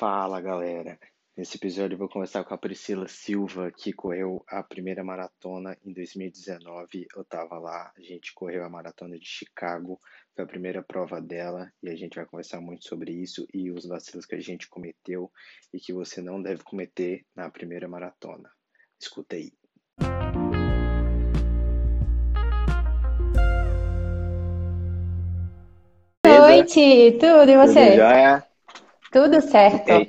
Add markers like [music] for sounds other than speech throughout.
Fala galera! Nesse episódio eu vou conversar com a Priscila Silva, que correu a primeira maratona em 2019. Eu estava lá, a gente correu a maratona de Chicago, foi a primeira prova dela e a gente vai conversar muito sobre isso e os vacilos que a gente cometeu e que você não deve cometer na primeira maratona. Escuta aí. Boa noite, tudo e você? Tudo jóia? Tudo certo.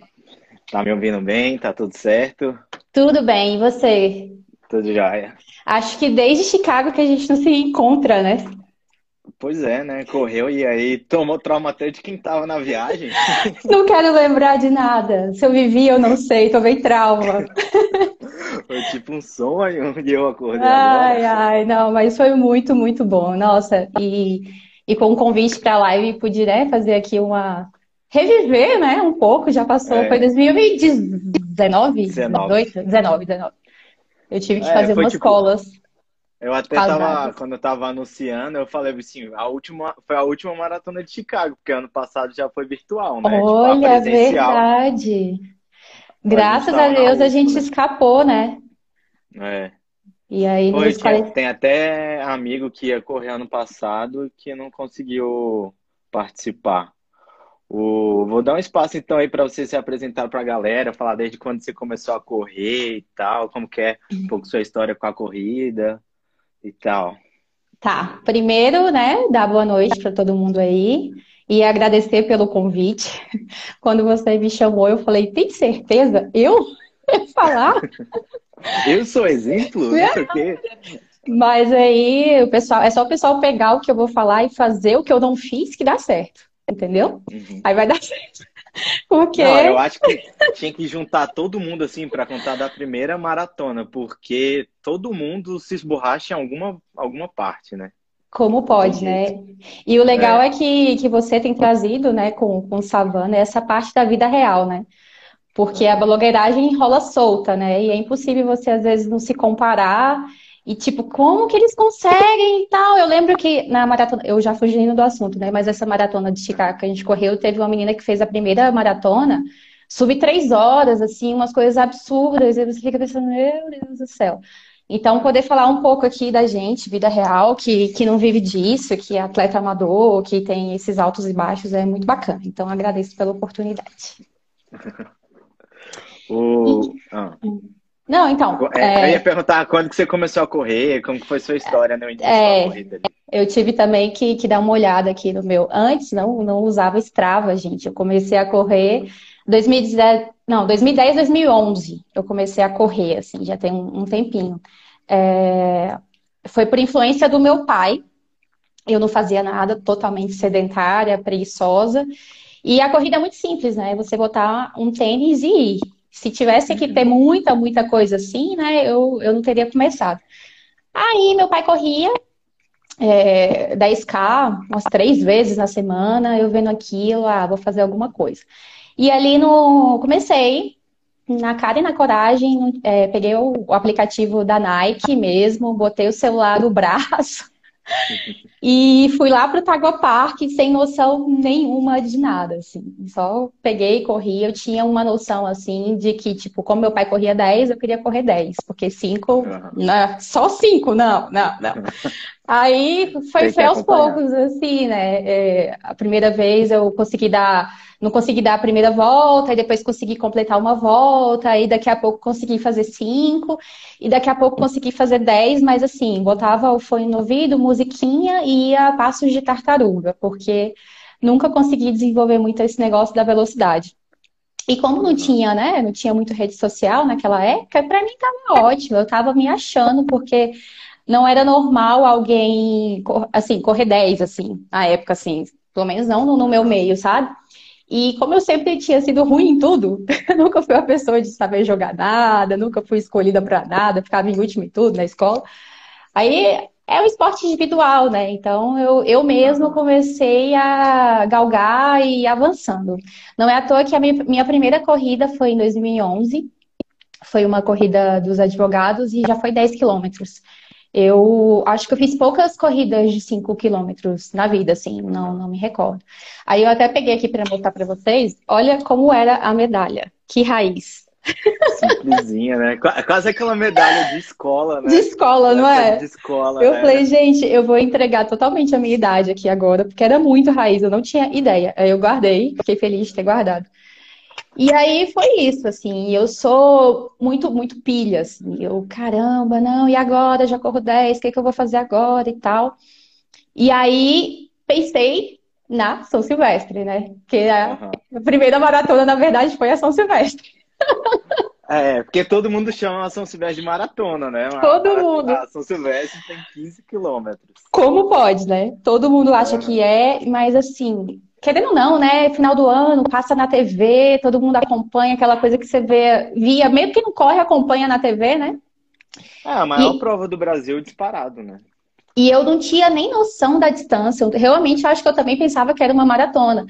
Tá me ouvindo bem? Tá tudo certo? Tudo bem, e você? Tudo jóia. Acho que desde Chicago que a gente não se encontra, né? Pois é, né? Correu e aí tomou trauma até de quem tava na viagem. [laughs] Não quero lembrar de nada. Se eu vivi, eu não sei, tomei trauma. [laughs] Foi tipo um sonho [laughs] e eu acordei Ai, agora. ai, não, mas foi muito, muito bom. Nossa, e, e com o convite para a live, pude, né, fazer aqui uma. Reviver, né, um pouco, já passou, É. foi 2019? 19. 18? 19, 19. Eu tive que É, fazer umas tipo- colas. Eu até Casadas. tava, quando eu tava anunciando, eu falei assim, a última, foi a última maratona de Chicago, porque ano passado já foi virtual, né? Tipo, a Olha, presencial. verdade. Graças a Deus a gente escapou, né? É. E aí Foi, nos tinha- 40... tem até amigo que ia correr ano passado que não conseguiu participar. O, vou dar um espaço então aí para você se apresentar para a galera, falar desde quando você começou a correr e tal, como que é um pouco sua história com a corrida e tal. Tá, primeiro, né, dar boa noite para todo mundo aí e agradecer pelo convite. [laughs] Quando você me chamou, eu falei, tem certeza? Eu? [laughs] ia falar? Eu sou exemplo, não sei o quê. [laughs] Mas aí o pessoal, é só o pessoal pegar o que eu vou falar e fazer o que eu não fiz que dá certo, entendeu? Uhum. Aí vai dar [laughs] certo. Porque Não, eu acho que tinha que juntar todo mundo assim para contar da primeira maratona, porque todo mundo se esborracha em alguma, alguma parte, né? Como pode, né? E o legal é, que, que você tem trazido, né, com, com Savana, essa parte da vida real, né? Porque a blogueiragem rola solta, né? E é impossível você, às vezes, não se comparar e, tipo, como que eles conseguem e tal. Eu lembro que na maratona, eu já fugindo do assunto, né? Mas essa maratona de Chicago que a gente correu, teve uma menina que fez a primeira maratona, sub três horas, assim, umas coisas absurdas. E você fica pensando, meu Deus do céu. Então, poder falar um pouco aqui da gente, vida real, que, que não vive disso, que é atleta amador, que tem esses altos e baixos, é muito bacana. Então, agradeço pela oportunidade. [laughs] O... Ah. Não, então, É, Eu é, ia perguntar quando que você começou a correr, como foi sua história no início É. da corrida ali. eu tive também que, que dar uma olhada aqui no meu. Antes, não, não usava Strava, gente. Eu comecei a correr 2010, não, 2010, 2011. Eu comecei a correr, assim, já tem um, um tempinho. É, foi por influência do meu pai. Eu não fazia nada, totalmente sedentária, preguiçosa. E a corrida é muito simples, né? Você botar um tênis e ir. Se tivesse que ter muita, muita coisa assim, né? Eu, eu não teria começado. Aí meu pai corria é, 10K umas três vezes na semana, eu vendo aquilo, ah, vou fazer alguma coisa. E ali no comecei na cara e na coragem, é, peguei o, o aplicativo da Nike mesmo, botei o celular no braço e fui lá pro Tagua Park sem noção nenhuma de nada, assim. Só peguei e corri. Eu tinha uma noção, assim, de que, tipo, como meu pai corria 10, eu queria correr 10, porque 5, Aham. né? Só 5, não, não, não. [laughs] Aí foi, foi aos poucos, assim, né? É, a primeira vez eu consegui dar, não consegui dar a primeira volta, e depois consegui completar uma volta, aí daqui a pouco consegui fazer cinco, e daqui a pouco consegui fazer dez, mas assim, botava o fone no ouvido, musiquinha e ia a passos de tartaruga, porque nunca consegui desenvolver muito esse negócio da velocidade. E como não tinha, né, não tinha muito rede social naquela época, pra mim tava ótimo, eu tava me achando, porque não era normal alguém, assim, correr 10, assim, na época, assim, pelo menos não no, meu meio, sabe? E como eu sempre tinha sido ruim em tudo, [laughs] nunca fui uma pessoa de saber jogar nada, nunca fui escolhida pra nada, ficava em último em tudo na escola. Aí é um esporte individual, né? Então eu, eu mesma comecei a galgar e avançando. Não é à toa que a minha, minha primeira corrida foi em 2011. Foi uma corrida dos advogados e já foi 10 quilômetros. Eu acho que eu fiz poucas corridas de 5 quilômetros na vida, assim, não, não me recordo. Aí eu até peguei aqui para mostrar para vocês. Olha como era a medalha. Que raiz. Simplesinha, né? Quase aquela medalha de escola, né? De escola, não é? De escola. Eu né? falei, gente, eu vou entregar totalmente a minha idade aqui agora, porque era muito raiz, eu não tinha ideia. Aí eu guardei, fiquei feliz de ter guardado. E aí foi isso, assim, eu sou muito, muito pilha, assim, eu, caramba, não, e agora? Já corro 10, o que, é que eu vou fazer agora e tal. E aí pensei na São Silvestre, né? Que a, uhum. a primeira maratona, na verdade, foi a São Silvestre. É, porque todo mundo chama a São Silvestre de maratona, né? Todo mundo. A São Silvestre tem 15 quilômetros. Como pode, né? Todo mundo acha que é, mas assim, querendo ou não, né? Final do ano, passa na TV, todo mundo acompanha aquela coisa que você vê, via, mesmo que não corre, acompanha na TV, né? É, a maior e... prova do Brasil disparado, né? E eu não tinha nem noção da distância. Eu realmente acho que eu também pensava que era uma maratona.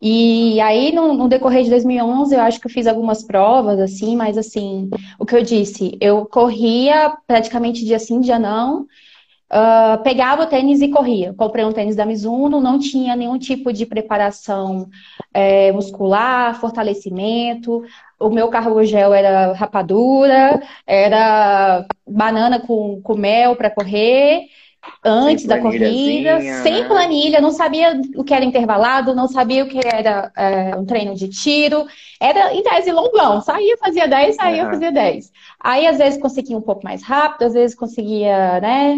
E aí, no, no, decorrer de 2011, eu acho que eu fiz algumas provas, assim, mas assim, o que eu disse, eu corria praticamente dia sim, dia não. Uh, pegava o tênis e corria. Comprei um tênis da Mizuno, não tinha nenhum tipo de preparação é, muscular, fortalecimento. O meu carro gel era rapadura, era banana com, com mel para correr antes da corrida, sem né? planilha, não sabia o que era intervalado, não sabia o que era é, um treino de tiro. Era em tese longão, saía, fazia 10, saía, uhum. fazia 10. Aí às vezes conseguia um pouco mais rápido, às vezes conseguia, né,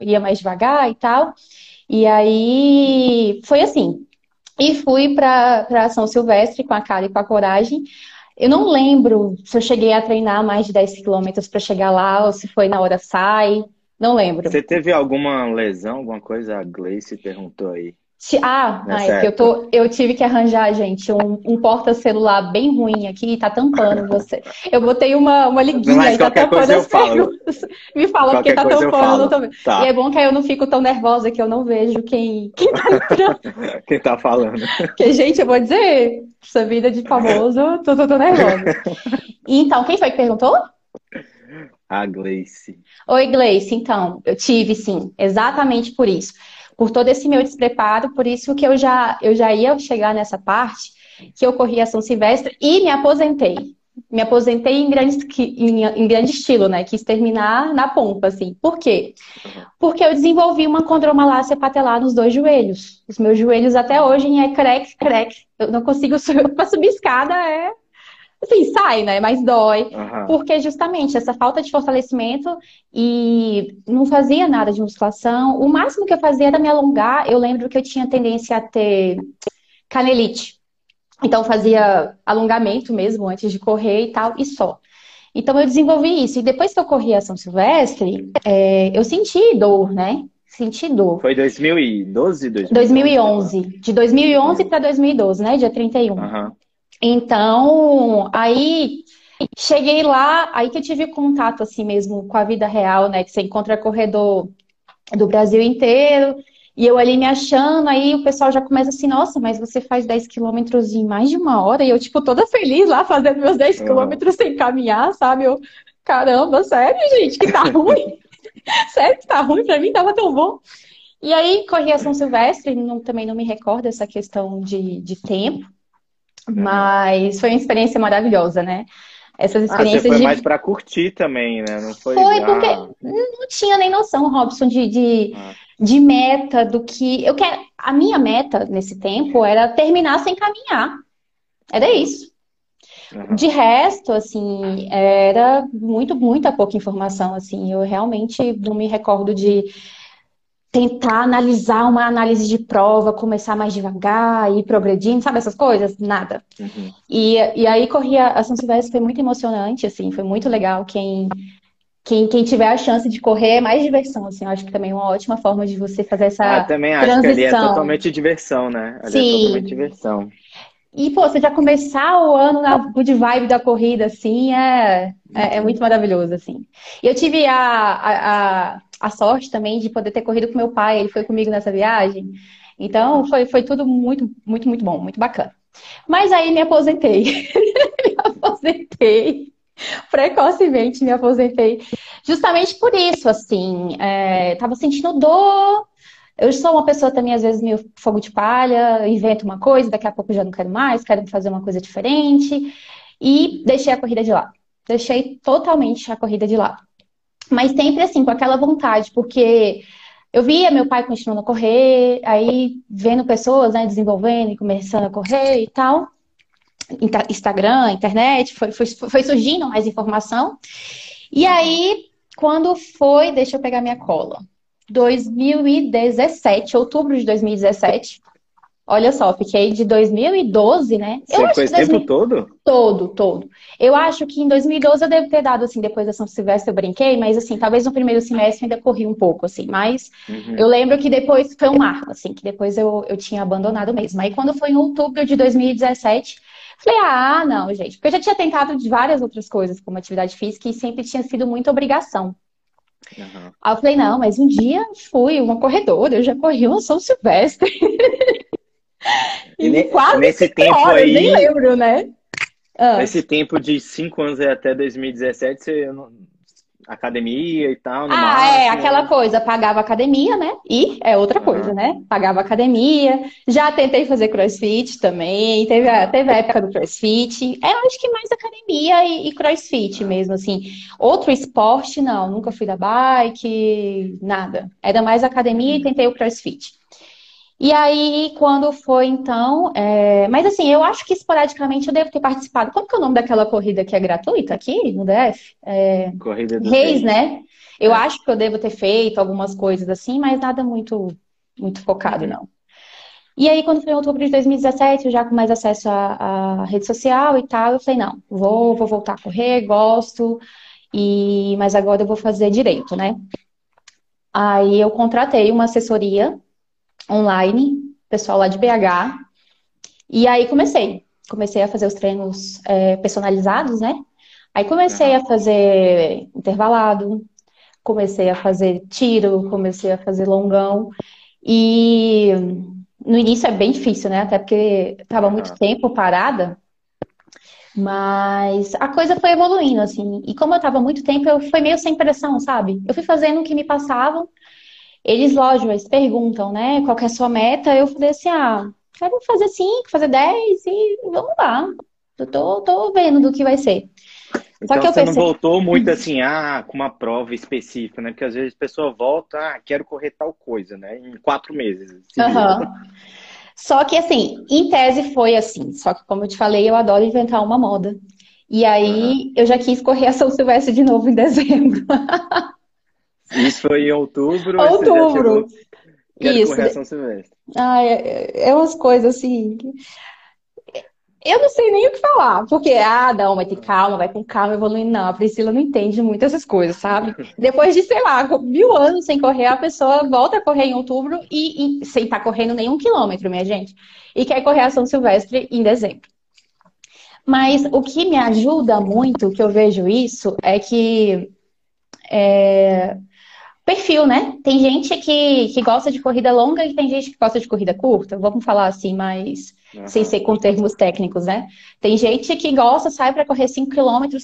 ia mais devagar e tal. E aí foi assim. E fui para São Silvestre com a cara e com a coragem. Eu não lembro se eu cheguei a treinar mais de 10 quilômetros para chegar lá ou se foi na hora sai. Não lembro. Você teve alguma lesão, alguma coisa? A Gleice perguntou aí. Ah, é eu, tô, eu tive que arranjar, gente, um, um porta-celular bem ruim aqui e tá tampando você. Eu botei uma, uma liguinha Mas e tá tampando as perguntas. [laughs] Me fala qualquer porque tá tampando. Tô... Tá. E é bom que aí eu não fico tão nervosa que eu não vejo quem, [laughs] quem tá entrando. quem tá falando. Porque, gente, eu vou dizer, essa vida de famoso, tô, tô, tô nervosa. [laughs] Então, quem foi que perguntou? A Gleice. Oi, Gleice. Então, eu tive sim, exatamente por isso. Por todo esse meu despreparo, por isso que eu já, eu já ia chegar nessa parte, que eu corri a São Silvestre e me aposentei. Me aposentei em grande, em, em grande estilo, né? Quis terminar na pompa, assim. Por quê? Porque eu desenvolvi uma condromalácia patelar nos dois joelhos. Os meus joelhos até hoje é crack, crack. Eu não consigo [laughs] subir, para subir escada é assim, sai, né? Mas dói. Uhum. Porque justamente essa falta de fortalecimento e não fazia nada de musculação. O máximo que eu fazia era me alongar. Eu lembro que eu tinha tendência a ter canelite. Então fazia alongamento mesmo antes de correr e tal, e só. Então eu desenvolvi isso. E depois que eu corri a São Silvestre, é, eu senti dor, né? Senti dor. Foi 2012? 2011. 2011. De 2011 para 2012, né? Dia 31. Uhum. Então, aí cheguei lá, aí que eu tive contato assim mesmo com a vida real, né? Que você encontra corredor do Brasil inteiro. E eu ali me achando, aí o pessoal já começa assim, nossa, mas você faz 10 quilômetros em mais de uma hora, e eu, tipo, toda feliz lá fazendo meus 10 uhum. quilômetros sem caminhar, sabe? Eu, caramba, sério, gente, que tá [laughs] ruim? sério que tá ruim? Pra mim tava tão bom. E aí, corri a São Silvestre, não, também não me recordo essa questão de, de tempo. Mas foi uma experiência maravilhosa, né? Essas experiências ah, você foi de... mais para curtir também, né? Não foi, foi porque não tinha nem noção, Robson, de, de, ah. de meta, do que. Eu quero. A minha meta nesse tempo era terminar sem caminhar. Era isso. Uhum. De resto, assim, era muito, muita pouca informação, assim. Eu realmente não me recordo de tentar analisar uma análise de prova, começar mais devagar, ir progredindo, sabe essas coisas? Nada. Uhum. E, e aí corria a São Silvestre foi muito emocionante, assim, foi muito legal. Quem, quem, quem tiver a chance de correr é mais diversão, assim, eu acho que também é uma ótima forma de você fazer essa ah, também acho transição. que ali é totalmente diversão, né? Ali é Sim. é totalmente diversão. E, pô, você já começar o ano na good vibe da corrida, assim, é, é, é muito maravilhoso, assim. E eu tive a, a, a a sorte também de poder ter corrido com meu pai, ele foi comigo nessa viagem. Então, foi, foi tudo muito, muito, muito bom, muito bacana. Mas aí me aposentei. [laughs] me aposentei. Precocemente me aposentei. Justamente por isso, assim, é, tava sentindo dor. Eu sou uma pessoa também, às vezes, meio fogo de palha, invento uma coisa, daqui a pouco já não quero mais, quero fazer uma coisa diferente. E deixei a corrida de lado. Deixei totalmente a corrida de lado. Mas sempre assim, com aquela vontade, porque eu via meu pai continuando a correr, aí vendo pessoas, né, desenvolvendo e começando a correr e tal. Instagram, internet, foi, foi, foi surgindo mais informação. E aí, quando foi, deixa eu pegar minha cola. 2017, outubro de 2017. Olha só, fiquei de 2012, né? Você foi esse 2000... tempo todo? Todo, todo. Eu acho que em 2012 eu devo ter dado, assim, depois da São Silvestre eu brinquei, mas assim, talvez no primeiro semestre ainda corri um pouco, assim, mas uhum. eu lembro que depois foi um marco, assim, que depois eu, eu tinha abandonado mesmo. Aí quando foi em outubro de 2017, falei, ah, não, gente, porque eu já tinha tentado de várias outras coisas, como atividade física, e sempre tinha sido muita obrigação. Uhum. Aí eu falei, não, mas um dia fui uma corredora, eu já corri uma São Silvestre. [laughs] E, e quase nesse tempo horas, aí. Nem lembro, né? Ah. Nesse tempo de cinco anos até 2017, você academia e tal. ah, máximo. é, aquela coisa, pagava academia, né? E é outra coisa, né? Pagava academia. Já tentei fazer crossfit também. Teve a, teve a época do crossfit. É, eu acho que mais academia e, e crossfit mesmo, assim. Outro esporte, não. Nunca fui da bike, nada. Era mais academia e tentei o crossfit. E aí, quando foi então. É... Mas assim, eu acho que esporadicamente eu devo ter participado. Como que é o nome daquela corrida que é gratuita aqui no DF? É... Corrida do Reis, né? Eu é. acho que eu devo ter feito algumas coisas assim, mas nada muito, muito focado, não. E aí, quando foi em outubro de 2017, eu já com mais acesso à, à rede social e tal, eu falei, não, vou, vou voltar a correr, gosto, e mas agora eu vou fazer direito, né? Aí eu contratei uma assessoria online, pessoal lá de BH. E aí comecei. Comecei a fazer os treinos é, personalizados, né? Aí comecei a fazer intervalado, comecei a fazer tiro, comecei a fazer longão. E no início é bem difícil, né? Até porque estava muito tempo parada. Mas a coisa foi evoluindo, assim. E como eu estava muito tempo, eu fui meio sem pressão, sabe? Eu fui fazendo o que me passavam eles, lógico, eles perguntam, né? Qual é a sua meta? Eu falei assim, ah, quero fazer cinco, fazer dez e vamos lá. Eu tô, tô vendo do que vai ser. Então você pensei... não voltou muito assim, ah, com uma prova específica, né? Porque às vezes a pessoa volta, ah, quero correr tal coisa, né? Em quatro meses. Uhum. Só que assim, em tese foi assim. Só que como eu te falei, eu adoro inventar uma moda. E aí uhum. eu já quis correr a São Silvestre de novo em dezembro. [laughs] Isso foi em outubro. Outubro. Isso. Correção silvestre. Ah, é, é umas coisas assim. Eu não sei nem o que falar, porque, ah, não, vai ter calma, vai com calma, evoluindo. Não, a Priscila não entende muito essas coisas, sabe? [laughs] Depois de, sei lá, mil anos sem correr, a pessoa volta a correr em outubro e, e sem estar tá correndo nenhum quilômetro, minha gente. E quer correr a São Silvestre em dezembro. Mas o que me ajuda muito, que eu vejo isso, é que é, perfil, né? Tem gente que, que gosta de corrida longa e tem gente que gosta de corrida curta. Vamos falar assim, mas uhum. sem ser com termos técnicos, né? Tem gente que gosta, sai para correr 5 km,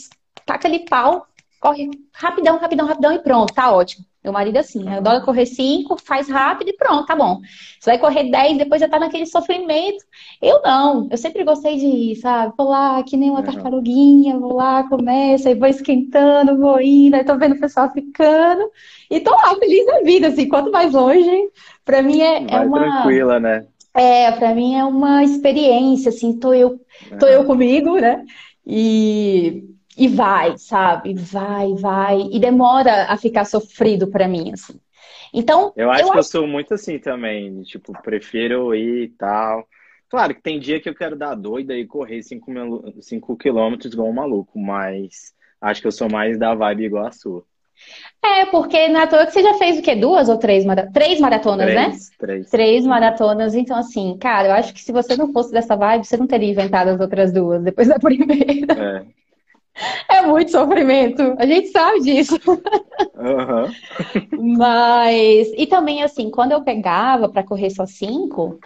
taca ali pau, corre rapidão, rapidão, rapidão e pronto, tá ótimo. Meu marido é assim, né? adora correr 5, faz rápido e pronto, tá bom. Você vai correr 10, depois já tá naquele sofrimento. Eu não, eu sempre gostei de ir, sabe? Vou lá, que nem uma tartaruguinha, vou lá, começa, aí vou esquentando, vou indo, aí tô vendo o pessoal ficando. E tô lá, feliz da vida, assim, quanto mais longe, pra mim é, é uma... tranquila, né? É, pra mim é uma experiência, assim, tô eu, tô eu comigo, né? E e vai, sabe? Vai, vai. E demora a ficar sofrido para mim, assim. Então. Eu acho eu que eu sou muito assim também. Tipo, prefiro ir e tal. Claro que tem dia que eu quero dar doida e correr 5 quilômetros igual um maluco, mas acho que eu sou mais da vibe igual a sua. É, porque na toa que você já fez o quê? Duas ou três, mara... três maratonas, três, né? Três. Três maratonas. Então, assim, cara, eu acho que se você não fosse dessa vibe, você não teria inventado as outras duas depois da primeira. É. [laughs] É muito sofrimento, a gente sabe disso. Uhum. [laughs] Mas, e também assim, quando eu pegava para correr só cinco,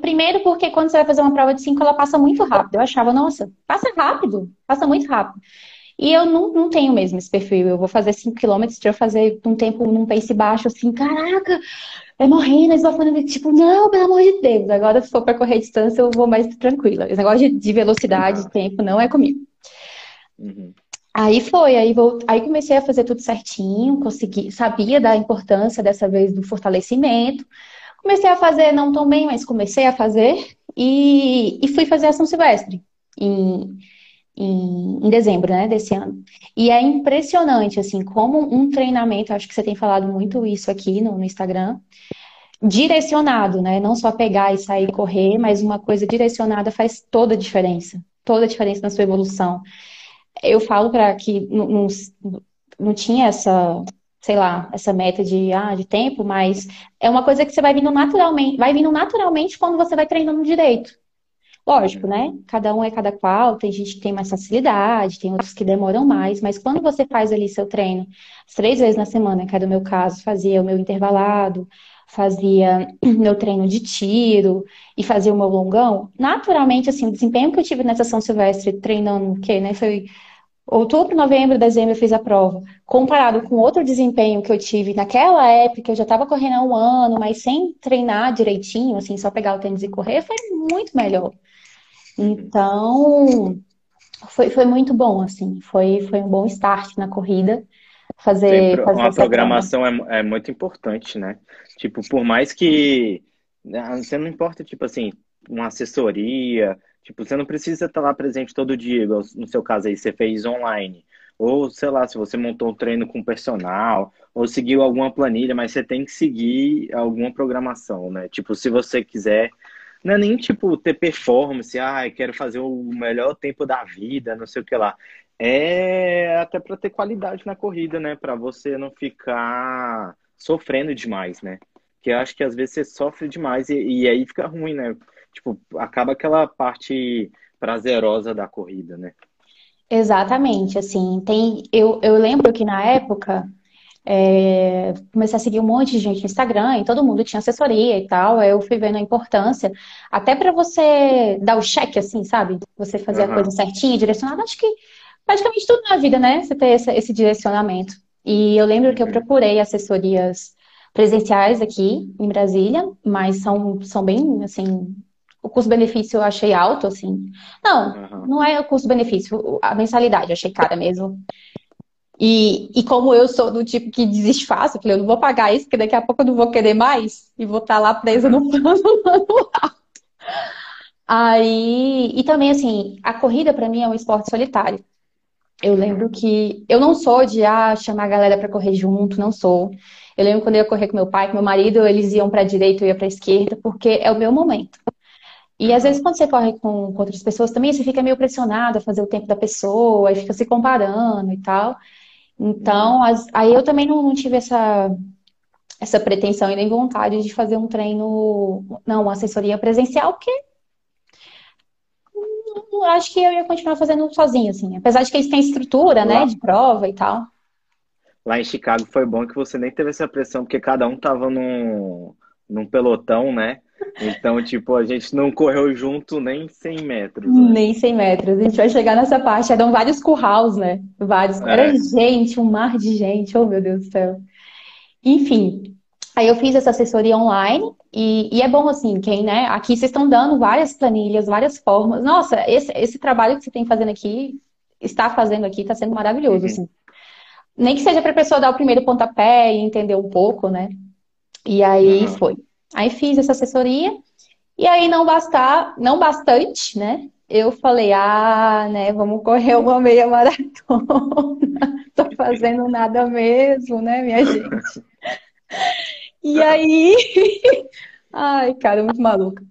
primeiro porque quando você vai fazer uma prova de cinco, ela passa muito rápido. Eu achava, nossa, passa rápido, passa muito rápido. E eu não, não tenho mesmo esse perfil. Eu vou fazer 5 km, se eu fazer um tempo num pace baixo, assim, caraca, é morrendo, esbafando, tipo, não, pelo amor de Deus. Agora, se for para correr distância, eu vou mais tranquila. Esse negócio de, de velocidade, de tempo, não é comigo. Uhum. Aí foi, aí, aí comecei a fazer tudo certinho, consegui, sabia da importância dessa vez do fortalecimento. Comecei a fazer, não tão bem, mas comecei a fazer e, e fui fazer a São Silvestre em, em, em, dezembro, né, desse ano. E é impressionante, assim, como um treinamento, acho que você tem falado muito isso aqui no, no Instagram, direcionado, né, não só pegar e sair correr, mas uma coisa direcionada faz toda a diferença, toda a diferença na sua evolução eu falo para que não, não, não tinha essa, sei lá, essa meta de, ah, de tempo, mas é uma coisa que você vai vindo naturalmente, vai vindo naturalmente quando você vai treinando direito. Lógico, né? Cada um é cada qual, tem gente que tem mais facilidade, tem outros que demoram mais, mas quando você faz ali seu treino, três vezes na semana, que era o meu caso, fazia o meu intervalado, fazia [clears throat] meu treino de tiro e fazia o meu longão, naturalmente, assim, o desempenho que eu tive nessa São Silvestre treinando, que, né, foi outubro, novembro, dezembro eu fiz a prova. Comparado com outro desempenho que eu tive naquela época, eu já estava correndo há um ano, mas sem treinar direitinho, assim, só pegar o tênis e correr, foi muito melhor. Então, foi, foi muito bom, assim, foi, foi um bom start na corrida. Fazer, fazer uma programação é, é muito importante, né? Tipo, por mais que né, você não importa, tipo assim, uma assessoria, Tipo, você não precisa estar lá presente todo dia, no seu caso aí, você fez online. Ou, sei lá, se você montou um treino com personal, ou seguiu alguma planilha, mas você tem que seguir alguma programação, né? Tipo, se você quiser, não é nem tipo ter performance, ah, quero fazer o melhor tempo da vida, não sei o que lá. É até para ter qualidade na corrida, né? Para você não ficar sofrendo demais, né? Porque eu acho que às vezes você sofre demais e, e aí fica ruim, né? tipo, acaba aquela parte prazerosa da corrida, né? Exatamente, assim, tem, eu, eu lembro que na época é, comecei a seguir um monte de gente no Instagram e todo mundo tinha assessoria e tal, aí eu fui vendo a importância, até para você dar o cheque, assim, sabe? Você fazer uhum. a coisa certinha, direcionada, acho que praticamente tudo na vida, né? Você ter esse, esse direcionamento. E eu lembro que eu uhum. procurei assessorias presenciais aqui em Brasília, mas são, são bem, assim, o custo-benefício eu achei alto, assim. Não, uhum. não é o custo-benefício, a mensalidade eu achei cara mesmo. E, e como eu sou do tipo que desiste fácil, eu falei, eu não vou pagar isso, porque daqui a pouco eu não vou querer mais e vou estar tá lá presa no plano [laughs] manual. Aí, e também, assim, a corrida para mim é um esporte solitário. Eu lembro que eu não sou de ah, chamar a galera para correr junto, não sou. Eu lembro quando eu ia correr com meu pai, com meu marido, eles iam para a direita, eu ia para a esquerda, porque é o meu momento. E às vezes quando você corre com, com outras pessoas também, você fica meio pressionado a fazer o tempo da pessoa, e fica se comparando e tal. Então, as, aí eu também não, não, tive essa, essa pretensão e nem vontade de fazer um treino, não, uma assessoria presencial, porque acho que eu ia continuar fazendo sozinha, assim. Apesar de que eles têm estrutura, né, de prova e tal. Lá em Chicago foi bom que você nem teve essa pressão, porque cada um tava num, num pelotão, né? Então, [laughs] tipo, a gente não correu junto nem 100 metros. Né? Nem 100 metros. A gente vai chegar nessa parte. Eram vários currais, né? Vários. É. Era gente, um mar de gente. Oh, meu Deus do céu. Enfim, aí eu fiz essa assessoria online. E, e é bom, assim, quem, né? Aqui vocês estão dando várias planilhas, várias formas. Nossa, esse, esse trabalho que você tem fazendo aqui, está fazendo aqui, está sendo maravilhoso, uhum. assim. Nem que seja para a pessoa dar o primeiro pontapé e entender um pouco, né? E aí uhum. foi. Aí fiz essa assessoria e aí não bastar, não bastante, né? Eu falei, ah, né, vamos correr uma meia maratona. [laughs] Tô fazendo nada mesmo, né, minha gente? E aí, [laughs] ai, cara, muito maluca.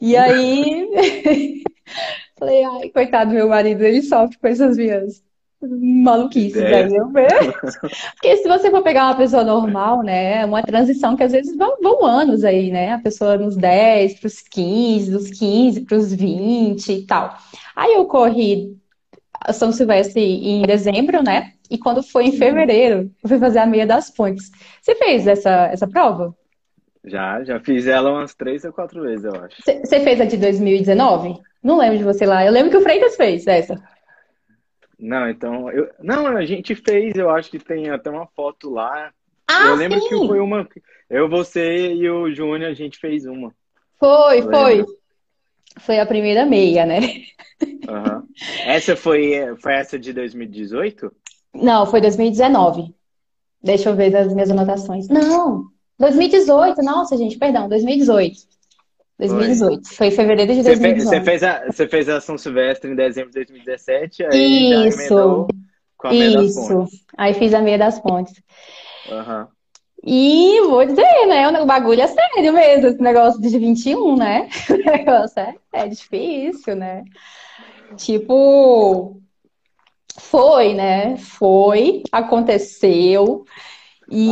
E aí, [laughs] falei, ai, coitado do meu marido, ele sofre com essas minhas maluquice, é. daí eu. Porque se você for pegar uma pessoa normal, né, uma transição que às vezes vão, vão anos aí, né? A pessoa nos 10 para os 15, dos 15 para os 20 e tal. Aí eu corri São Silvestre em dezembro, né? E quando foi em fevereiro, eu fui fazer a meia das pontes. Você fez essa, essa prova? Já, já fiz ela umas três ou quatro vezes, eu acho. Você fez a de 2019? Não lembro de você lá. Eu lembro que o Freitas fez essa. Não, então. Eu... Não, a gente fez, eu acho que tem até uma foto lá. Ah, eu lembro sim. que foi uma. Eu, você e o Júnior, a gente fez uma. Foi, Eu foi. lembro. Foi a primeira meia, né? Aham. Essa foi, foi essa de 2018? Não, foi 2019. Deixa eu ver as minhas anotações. Não, 2018. Nossa, gente, perdão, 2018. 2018. Foi em fevereiro de Você fez, você 2018. fez a, você fez a São Silvestre em dezembro de 2017, aí Isso. com a Meia das. Pontes. Aí fiz a meia das pontes. Aham. E vou dizer, né? O bagulho é sério mesmo, esse negócio de 21, né? [laughs] O negócio é, é difícil, né? Tipo, foi, né? Foi, aconteceu.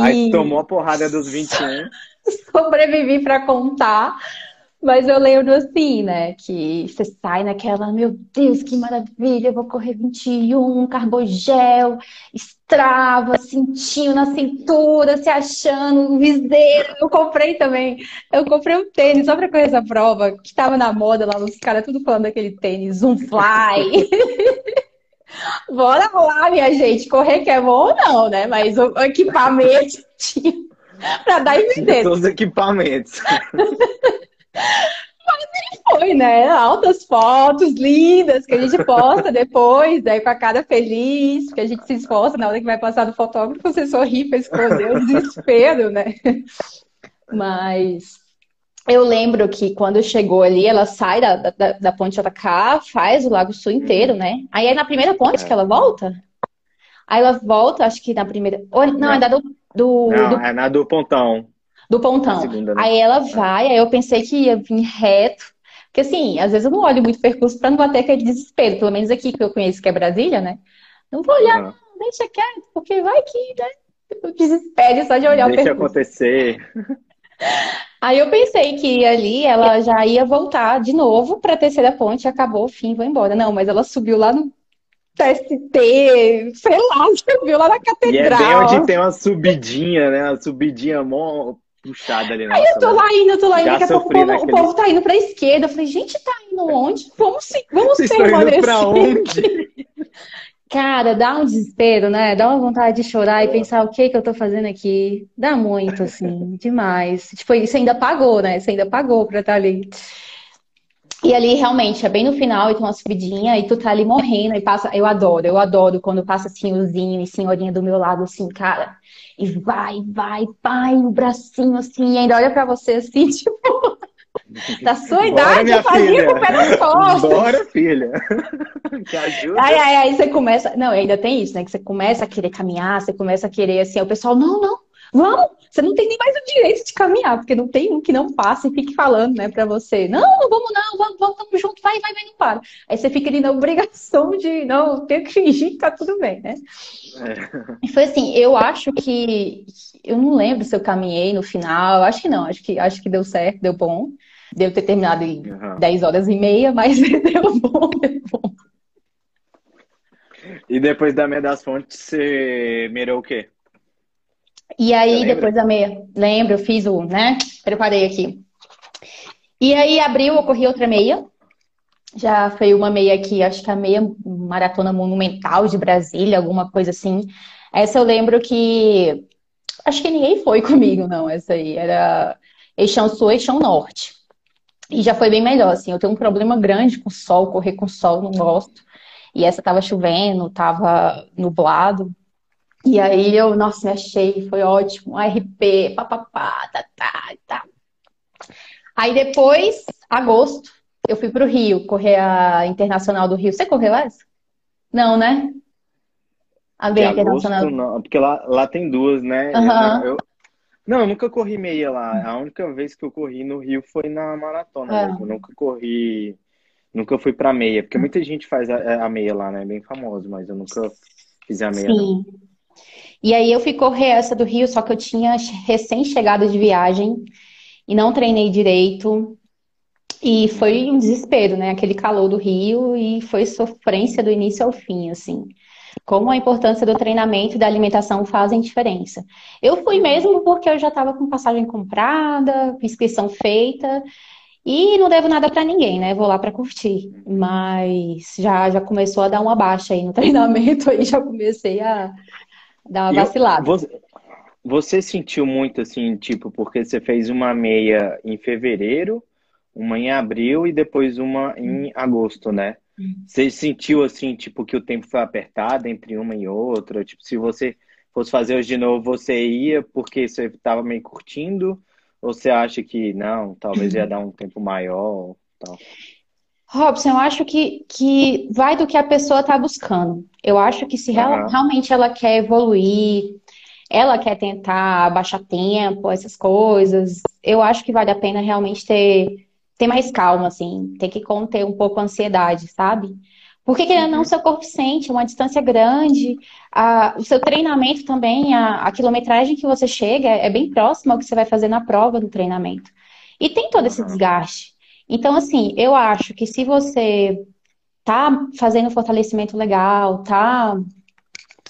Aí E tomou a porrada dos 21. [laughs] sobrevivi para contar. Mas eu lembro assim, né? Que você sai naquela, meu Deus, que maravilha, eu vou correr 21, carbogel, estrava, cintinho na cintura, se achando, um viseiro. Eu comprei também. Eu comprei um tênis só para correr essa prova, que estava na moda lá, os caras tudo falando daquele tênis, um fly. [laughs] Bora lá, minha gente, correr que é bom ou não, né? Mas o equipamento [laughs] tinha para dar e vender. todos os equipamentos. [laughs] Foi, né? Altas fotos lindas que a gente posta depois, aí com a cara feliz, porque a gente se esforça na hora que vai passar do fotógrafo, você sorri para esconder o desespero, né? [laughs] Mas eu lembro que quando chegou ali, ela sai da, da, da ponte JK, faz o Lago Sul inteiro, né? Aí é na primeira ponte que ela volta? Aí ela volta, acho que na primeira. ou- Não, Não. ainda do, do, do Não, é na do Pontão. do pontão. segunda, né? Aí ela vai, aí eu pensei que ia vir reto. Porque assim, às vezes eu não olho muito o percurso pra não bater aquele desespero. Pelo menos aqui que eu conheço, que é Brasília, né? Não vou olhar, Aham. deixa quieto, porque vai que, né? Eu desespero só de olhar o Deixa percurso. acontecer. Aí eu pensei que ali ela já ia voltar de novo pra terceira ponte, acabou, fim, vou embora. Não, mas ela subiu lá no TST, sei lá, [laughs] subiu lá na E é bem catedral. onde tem uma subidinha, né? Uma subidinha mó puxada ali. Aí eu tô lá indo, eu tô lá indo, daqui a pouco o povo, o naquele- povo tá indo pra esquerda. Eu falei, gente, tá indo onde? Vamos, se- vamos Vocês estão indo pra onde? [laughs] Cara, dá um desespero, né? Dá uma vontade de chorar e pensar o que que eu tô fazendo aqui. Dá muito, assim, [laughs] demais. Tipo, isso ainda pagou, né? Isso ainda pagou pra estar ali. E ali, realmente, é bem no final, e tem uma subidinha, e tu tá ali morrendo, e passa. Eu adoro, eu adoro quando passa senhorzinho e senhorinha do meu lado, assim, cara. E vai, vai, vai, o bracinho, assim, e ainda olha pra você, assim, [laughs] tipo, da sua Bora, idade, minha eu fazia filha. com o pé nas costas. Bora, filha. [laughs] Que ajuda. Aí, aí, aí você começa. Não, ainda tem isso, né? Que você começa a querer caminhar, você começa a querer assim, aí o pessoal, não, não, vamos, você não tem nem mais o direito de caminhar, porque não tem um que não passe e fique falando, né, pra você. Não, não vamos, não, vamos, vamos, vamos junto, vai, vai, vai, não para. Aí você fica ali na obrigação de, não, tenho que fingir que tá tudo bem, né? É. E foi assim, eu acho que. Eu não lembro se eu caminhei no final, acho que não, acho que, acho que deu certo, deu bom. Devo ter terminado em Aham. 10 horas e meia, mas [laughs] deu bom, deu bom. E depois da Meia das Fontes, você mirou o quê? E aí, depois da meia, lembro, eu fiz o, né? Preparei aqui. E aí, abril, eu corri outra meia. Já foi uma meia aqui, acho que a meia maratona monumental de Brasília, alguma coisa assim. Essa eu lembro que. Acho que ninguém foi [laughs] comigo, não. Essa aí era eixão sul, eixão norte. E já foi bem melhor, assim. Eu tenho um problema grande com sol, correr com sol, não gosto. E essa tava chovendo, tava nublado. E aí eu, nossa, me achei, foi ótimo. RP, papapá, tá, tá, tá. Aí depois, agosto, eu fui pro Rio, correr a Internacional do Rio. Você correu essa? Não, né? A De meia agosto, Internacional. não. Porque lá, lá tem duas, né? Aham. Eu, não, eu nunca corri meia lá. A única vez que eu corri no Rio foi na maratona É. Eu nunca corri. Nunca fui pra meia. Porque muita gente faz a, a meia lá, né? É bem famoso, mas eu nunca fiz a meia, não. Sim. E aí eu fui correr essa do Rio, só que eu tinha recém-chegado de viagem e não treinei direito. E foi um desespero, né? Aquele calor do Rio e foi sofrência do início ao fim, assim. Como a importância do treinamento e da alimentação fazem diferença. Eu fui mesmo porque eu já estava com passagem comprada, com inscrição feita. E não devo nada para ninguém, né? Vou lá para curtir. Mas já, já começou a dar uma baixa aí no [laughs] treinamento, aí já comecei a dar uma vacilada. você, você sentiu muito assim, tipo, porque você fez uma meia em fevereiro, uma em abril e depois uma em agosto, né? Você sentiu assim, tipo, que o tempo foi apertado entre uma e outra? Tipo, se você fosse fazer hoje de novo, você ia porque você estava meio curtindo? Ou você acha que não, talvez ia dar um tempo maior? Tal? Robson, eu acho que, que vai do que a pessoa está buscando. Eu acho que se uhum. realmente ela quer evoluir, ela quer tentar baixar tempo, essas coisas, eu acho que vale a pena realmente ter, ter mais calma, assim, ter que conter um pouco a ansiedade, sabe? Porque querendo não, uhum. seu corpo sente uma distância grande, a, o seu treinamento também, a, a quilometragem que você chega é, é, bem próxima ao que você vai fazer na prova do treinamento. E tem todo esse desgaste. Então, assim, eu acho que se você tá fazendo fortalecimento legal, tá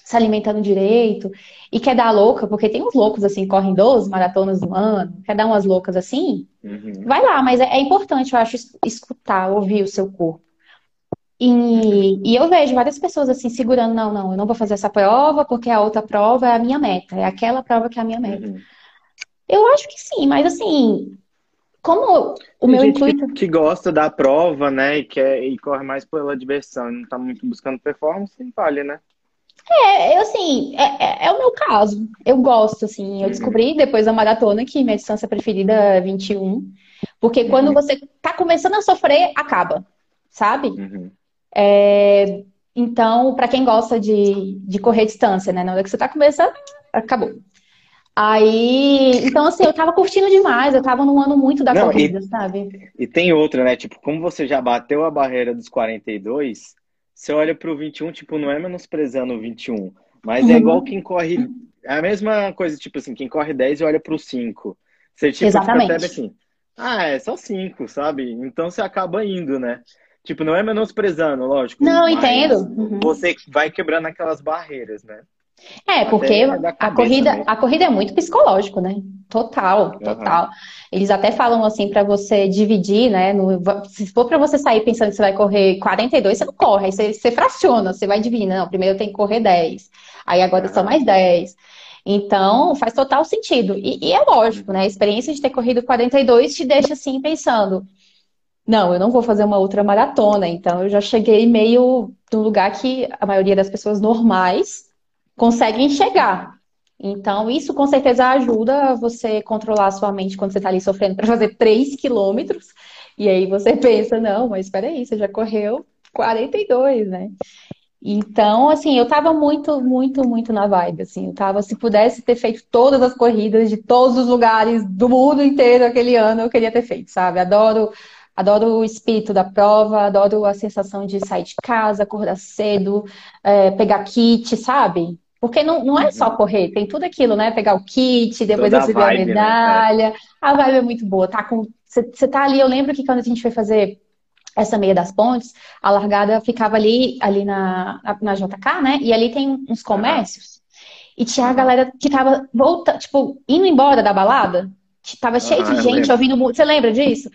se alimentando direito e quer dar louca, porque tem uns loucos assim, correm 12 maratonas no ano, quer dar umas loucas assim, uhum. vai lá, mas é, é importante, eu acho, escutar, ouvir o seu corpo. E, e, eu vejo várias pessoas assim segurando, não, não, eu não vou fazer essa prova porque a outra prova é a minha meta, é aquela prova que é a minha meta. Uhum. Eu acho que sim, mas assim, como o Tem meu intuito. Que, que, gosta da prova, né, e, quer, e corre mais pela diversão, não tá muito buscando performance, vale, né? É, eu assim, é, é, é, o meu caso. Eu gosto, assim. Eu uhum. descobri depois da maratona que minha distância preferida é 21. Porque quando uhum. você tá começando a sofrer, acaba. Sabe? Uhum. É, então, para quem gosta de, de correr distância, né? Na hora que você tá começando, acabou. Aí, então assim, eu tava curtindo demais, eu tava num ano muito da Não, corrida, e, sabe? E tem outra, né? Tipo, como você já bateu a barreira dos 42, você olha pro 21, tipo, não é menosprezando o 21, mas uhum. é igual quem corre. É a mesma coisa, tipo assim, quem corre 10 e olha pro 5. Você tipo, Exatamente. percebe assim, ah, é só 5, sabe? Então você acaba indo, né? Tipo, não é menosprezando, lógico. Não, entendo. Uhum. Você vai quebrando aquelas barreiras, né? É, porque é a corrida, a corrida é muito psicológico, né? Total, total. Uhum. Eles até falam assim para você dividir, né? No, se for para você sair pensando que você vai correr 42, você não corre, aí você, você fraciona, você vai dividir. Não, primeiro tenho que correr 10, aí agora uhum. são mais 10. Então, faz total sentido. E, e, é lógico, né? A experiência de ter corrido 42 te deixa assim pensando: não, eu não vou fazer uma outra maratona. Então, eu já cheguei meio no lugar que a maioria das pessoas normais conseguem chegar. Então, isso com certeza ajuda você controlar a sua mente quando você está ali sofrendo para fazer 3 quilômetros. E aí você [laughs] pensa, não, mas espera aí, você já correu 42, né? Então, assim, eu tava muito, muito, muito na vibe, assim. Eu tava, se pudesse ter feito todas as corridas de todos os lugares do mundo inteiro aquele ano, eu queria ter feito, sabe? Adoro Adoro o espírito da prova, adoro a sensação de sair de casa, acordar cedo, é, pegar kit, sabe? Porque não, não é só uhum. correr, tem tudo aquilo, né? Pegar o kit, depois Toda receber a, vibe, a né? medalha. Né? A vibe é muito boa. Tá com, você tá ali, eu lembro que quando a gente foi fazer essa meia das pontes, a largada ficava ali, ali na, na JK, né? E ali tem uns comércios. E tinha a galera que tava voltando, tipo, indo embora da balada. Tava cheio ah, de gente ouvindo Você lembra disso?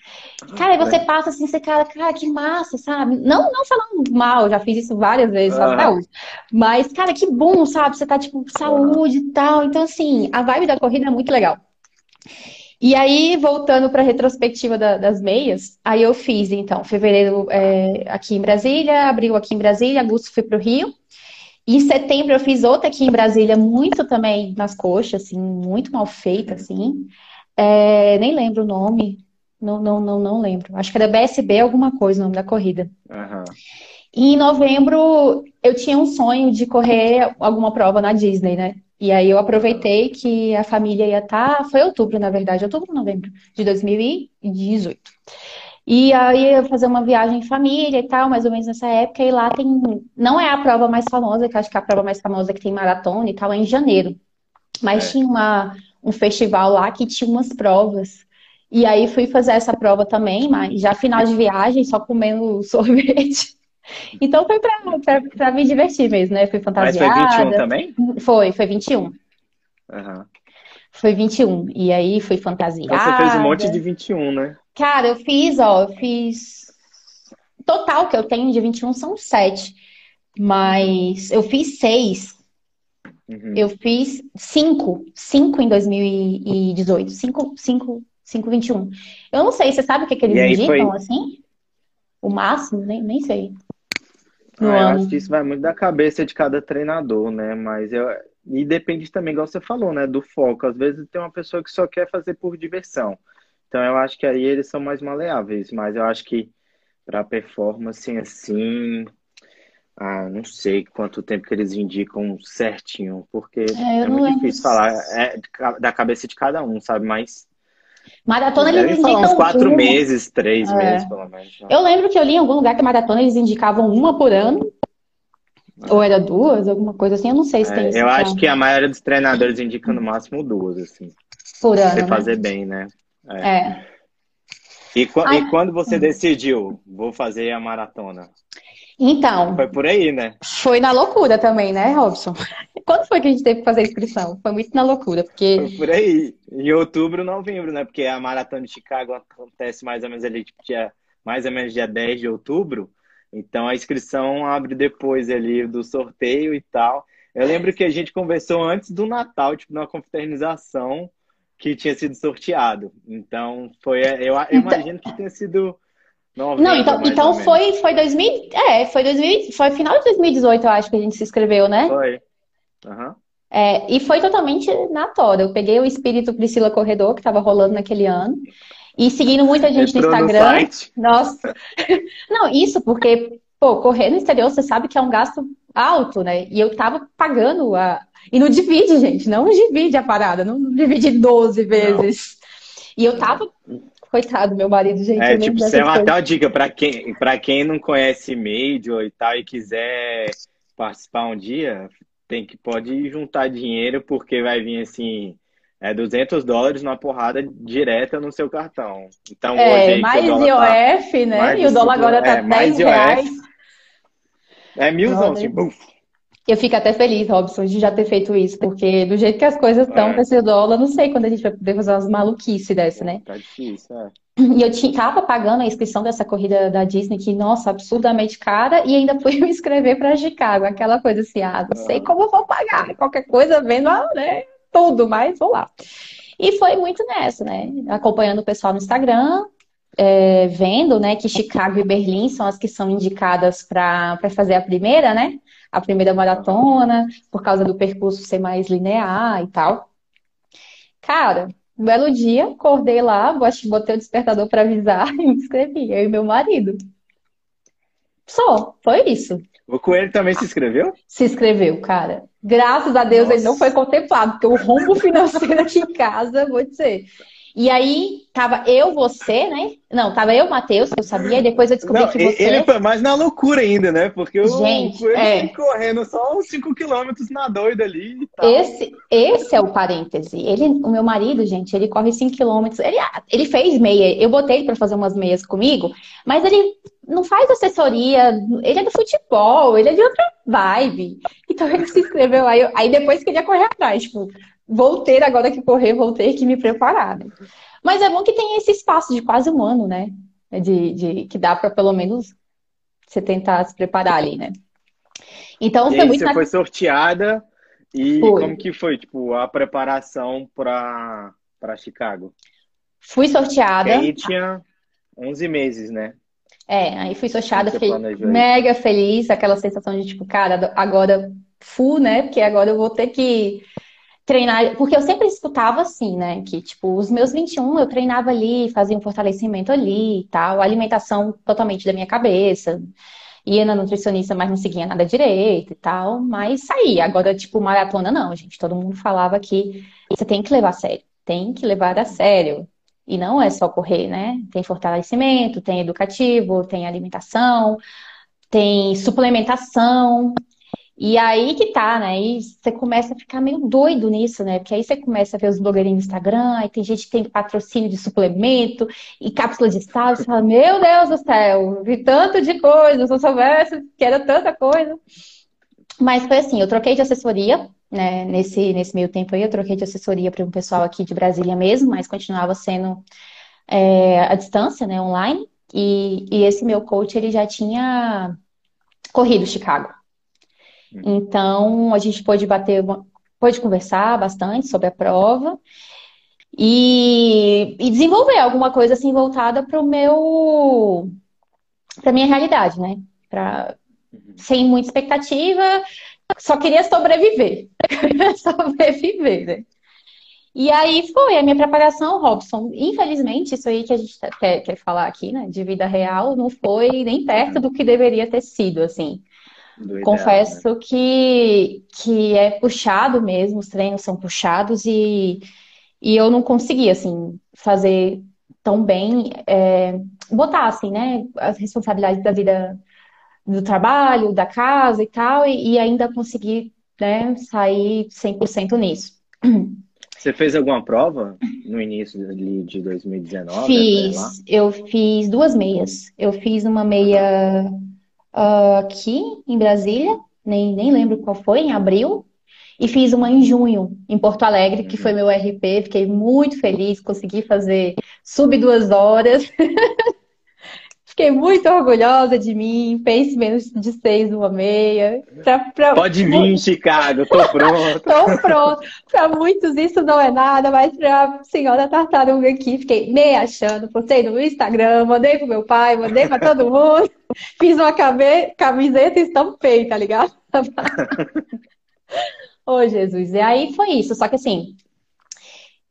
Cara, aí você passa assim, você, cara, cara, que massa, sabe? Não, não falando mal, já fiz isso várias vezes, ah. até hoje. Mas, cara, que bom, sabe? Você tá, tipo, saúde e tal. Então, assim, a vibe da corrida é muito legal. E aí, voltando para a retrospectiva da, das meias, aí eu fiz, então, fevereiro é, aqui em Brasília, abril aqui em Brasília, agosto fui para o Rio. E em setembro eu fiz outra aqui em Brasília, muito também nas coxas, assim, muito mal feita, assim. É, nem lembro o nome. Não, não, não, não lembro. Acho que era BSB alguma coisa o nome da corrida. Uhum. E em novembro eu tinha um sonho de correr alguma prova na Disney, né? E aí eu aproveitei que a família ia estar. Tá, foi outubro, na verdade, outubro, novembro de 2018. E aí eu ia fazer uma viagem em família e tal, mais ou menos nessa época, e lá tem. Não é a prova mais famosa, que acho que a prova mais famosa que tem maratona e tal, é em janeiro. Mas é. tinha uma, um festival lá que tinha umas provas. E aí fui fazer essa prova também, mas já final de viagem, só comendo [laughs] sorvete. Então foi pra, pra, pra me divertir mesmo, né? Fui fantasiada. Mas foi 21 também? Foi, foi 21. Uhum. Foi 21. E aí fui fantasiada. Então você fez um monte de 21, né? Cara, eu fiz, ó, eu fiz. Total que eu tenho de 21 são sete. Mas eu fiz seis. Uhum. Eu fiz cinco. Cinco em 2018. Cinco, cinco, cinco, 21. Eu não sei, você sabe o que, que eles indicam, foi... assim? O máximo? Nem, nem sei. Ah, eu acho que isso vai muito da cabeça de cada treinador, né? Mas eu. E depende também, igual você falou, né? Do foco. Às vezes tem uma pessoa que só quer fazer por diversão. Então eu acho que aí eles são mais maleáveis. Mas eu acho que para performance assim, ah, não sei quanto tempo que eles indicam certinho, porque é, é muito difícil falar é, da cabeça de cada um, sabe? Mas Maratona eles indicam uns quatro uma. meses, três é. meses, pelo menos. Né? Eu lembro que eu li em algum lugar que a maratona eles indicavam uma por ano. É. Ou era duas, alguma coisa assim. Eu não sei se tem é, isso. Eu acho que a maioria dos treinadores indica no máximo duas, assim. Por ano. Você né? fazer bem, né? É. é. E, ah, e quando você decidiu, vou fazer a maratona? Então. Foi por aí, né? Foi na loucura também, né, Robson? Quando foi que a gente teve que fazer a inscrição? Foi muito na loucura, porque. Foi por aí. Em outubro, novembro, né? Porque a maratona de Chicago acontece mais ou menos ali, tipo, dia, mais ou menos dia 10 de outubro. Então a inscrição abre depois ali do sorteio e tal. Eu lembro que a gente conversou antes do Natal, tipo, na confraternização que tinha sido sorteado. Então, foi, eu, eu então... imagino que tenha sido 90, não, então, então foi, foi 2000, é, foi 2000, foi final de 2018, eu acho que a gente se inscreveu, né? Foi. Uhum. É, e foi totalmente na tora. Eu peguei o espírito Priscila Corredor, que estava rolando naquele ano, e seguindo muita gente Entrou no Instagram. No Nossa. [laughs] Não, isso porque, pô, correr no exterior, você sabe que é um gasto alto, né? E eu tava pagando a. E não divide, gente, não divide a parada, não divide 12 vezes. Não. E eu tava Coitado, meu marido, gente. É, tipo, isso é uma, até uma dica para quem, pra quem não conhece Major e tal e quiser participar um dia, tem que pode juntar dinheiro porque vai vir assim é 200 dólares numa porrada direta no seu cartão. Então, é, hoje mais IOF, tá, né? Mais e o dólar agora tá é, 10 reais. É milzão, assim, buf. Eu fico até feliz, Robson, de já ter feito isso, porque do jeito que as coisas estão é. com esse dólar, não sei quando a gente vai poder fazer umas maluquices dessa, né? Tá difícil, é. E eu tava pagando a inscrição dessa corrida da Disney, que, nossa, absurdamente cara, e ainda fui [laughs] me inscrever para Chicago, aquela coisa assim, ah, não sei como eu vou pagar, qualquer coisa vendo, né, tudo, mas vou lá. E foi muito nessa, né? Acompanhando o pessoal no Instagram, é, vendo, né, que Chicago e Berlim são as que são indicadas para fazer a primeira, né? A primeira maratona, por causa do percurso ser mais linear e tal. Cara, um belo dia, acordei lá, botei o despertador para avisar [laughs] e me inscrevi, eu e meu marido. Só, foi isso. O Coelho também se inscreveu? Se inscreveu, cara. Graças a Deus Nossa. ele não foi contemplado, porque o rombo financeiro aqui em casa, vou dizer. E aí, tava eu, você, né? Não, tava eu, Matheus, que eu sabia, e depois eu descobri não, que você. Ele foi mais na loucura ainda, né? Porque o Gente, ele é... correndo só uns 5 quilômetros na doida ali e tal. Esse, esse é o parêntese. Ele, o meu marido, gente, ele corre 5 quilômetros. Ele, ele fez meia. Eu botei ele pra fazer umas meias comigo, mas ele não faz assessoria, ele é do futebol, ele é de outra vibe. Então ele se inscreveu. Aí, aí depois queria correr atrás, tipo, vou ter agora que correr, vou ter que me preparar. Né? Mas é bom que tem esse espaço de quase um ano, né? De, de que dá para pelo menos você tentar se preparar ali, né? Então foi muito. Você foi sorteada e foi. como que foi, tipo, a preparação para para Chicago? Fui sorteada. E aí tinha 11 meses, né? É, aí fui sorteada, fiquei mega feliz, aquela sensação de tipo, cara, agora full, né? Porque agora eu vou ter que treinar, porque eu sempre escutava assim, né, que tipo, os meus 21 eu treinava ali, fazia um fortalecimento ali e tal, alimentação totalmente da minha cabeça. Ia na nutricionista, mas não seguia nada direito e tal, mas saía. Agora, tipo, maratona não, gente. Todo mundo falava que você tem que levar a sério, tem que levar a sério. E não é só correr, né? Tem fortalecimento, tem educativo, tem alimentação, tem suplementação, e aí que tá, né? E você começa a ficar meio doido nisso, né? Porque aí você começa a ver os blogueirinhos no Instagram, aí tem gente que tem patrocínio de suplemento e cápsula de sal, você fala, meu Deus do céu, vi tanto de coisa, se eu soubesse que era tanta coisa. Mas foi assim, eu troquei de assessoria, né? Nesse, nesse meio tempo aí, eu troquei de assessoria para um pessoal aqui de Brasília mesmo, mas continuava sendo é, à distância, né, online. E, e esse meu coach, ele já tinha corrido Chicago. Então, a gente pôde bater, pôde conversar bastante sobre a prova e, e desenvolver alguma coisa assim voltada para o meu, para minha realidade, né? Pra, uhum. sem muita expectativa, só queria sobreviver. [laughs] sobreviver, né? E aí foi a minha preparação, Robson. Infelizmente, isso aí que a gente quer, quer falar aqui, né, de vida real, não foi nem perto do que deveria ter sido, assim. Confesso né? que, que é puxado mesmo, os treinos são puxados e, e eu não consegui, assim, fazer tão bem, é, botar, assim, né, as responsabilidades da vida do trabalho, da casa e tal, e, e ainda conseguir, né, sair 100% nisso. Você fez alguma prova no início de 2019? Fiz, eu fiz duas meias. Eu fiz uma meia uh, aqui em Brasília, nem, nem lembro qual foi, em abril, e fiz uma em junho, em Porto Alegre, que foi meu RP. Fiquei muito feliz, consegui fazer sub duas horas. [laughs] Fiquei muito orgulhosa de mim. Pense menos de seis numa meia. Pra, pra... Pode vir, Chicago, tô pronto. [laughs] tô pronto. Para muitos isso não é nada, mas para a senhora tartaruga aqui, fiquei me achando. Postei no Instagram, mandei pro meu pai, mandei para todo mundo. [laughs] Fiz uma camiseta e estampei, tá ligado? [laughs] Ô, oh, Jesus. E aí foi isso. Só que assim,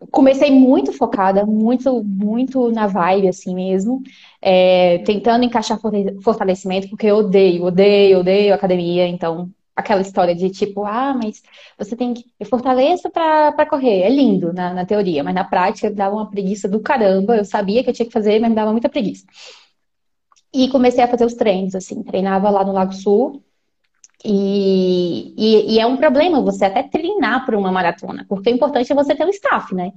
comecei muito focada, muito, muito na vibe, assim mesmo, é, tentando encaixar fortalecimento, porque eu odeio, odeio, odeio academia, então aquela história de tipo, ah, mas você tem que fortaleça para correr, é lindo na, na teoria, mas na prática dava uma preguiça do caramba, eu sabia que eu tinha que fazer, mas me dava muita preguiça. E comecei a fazer os treinos, assim, treinava lá no Lago Sul, e, e, e, é um problema você até treinar para uma maratona, porque o importante é você ter um staff, né?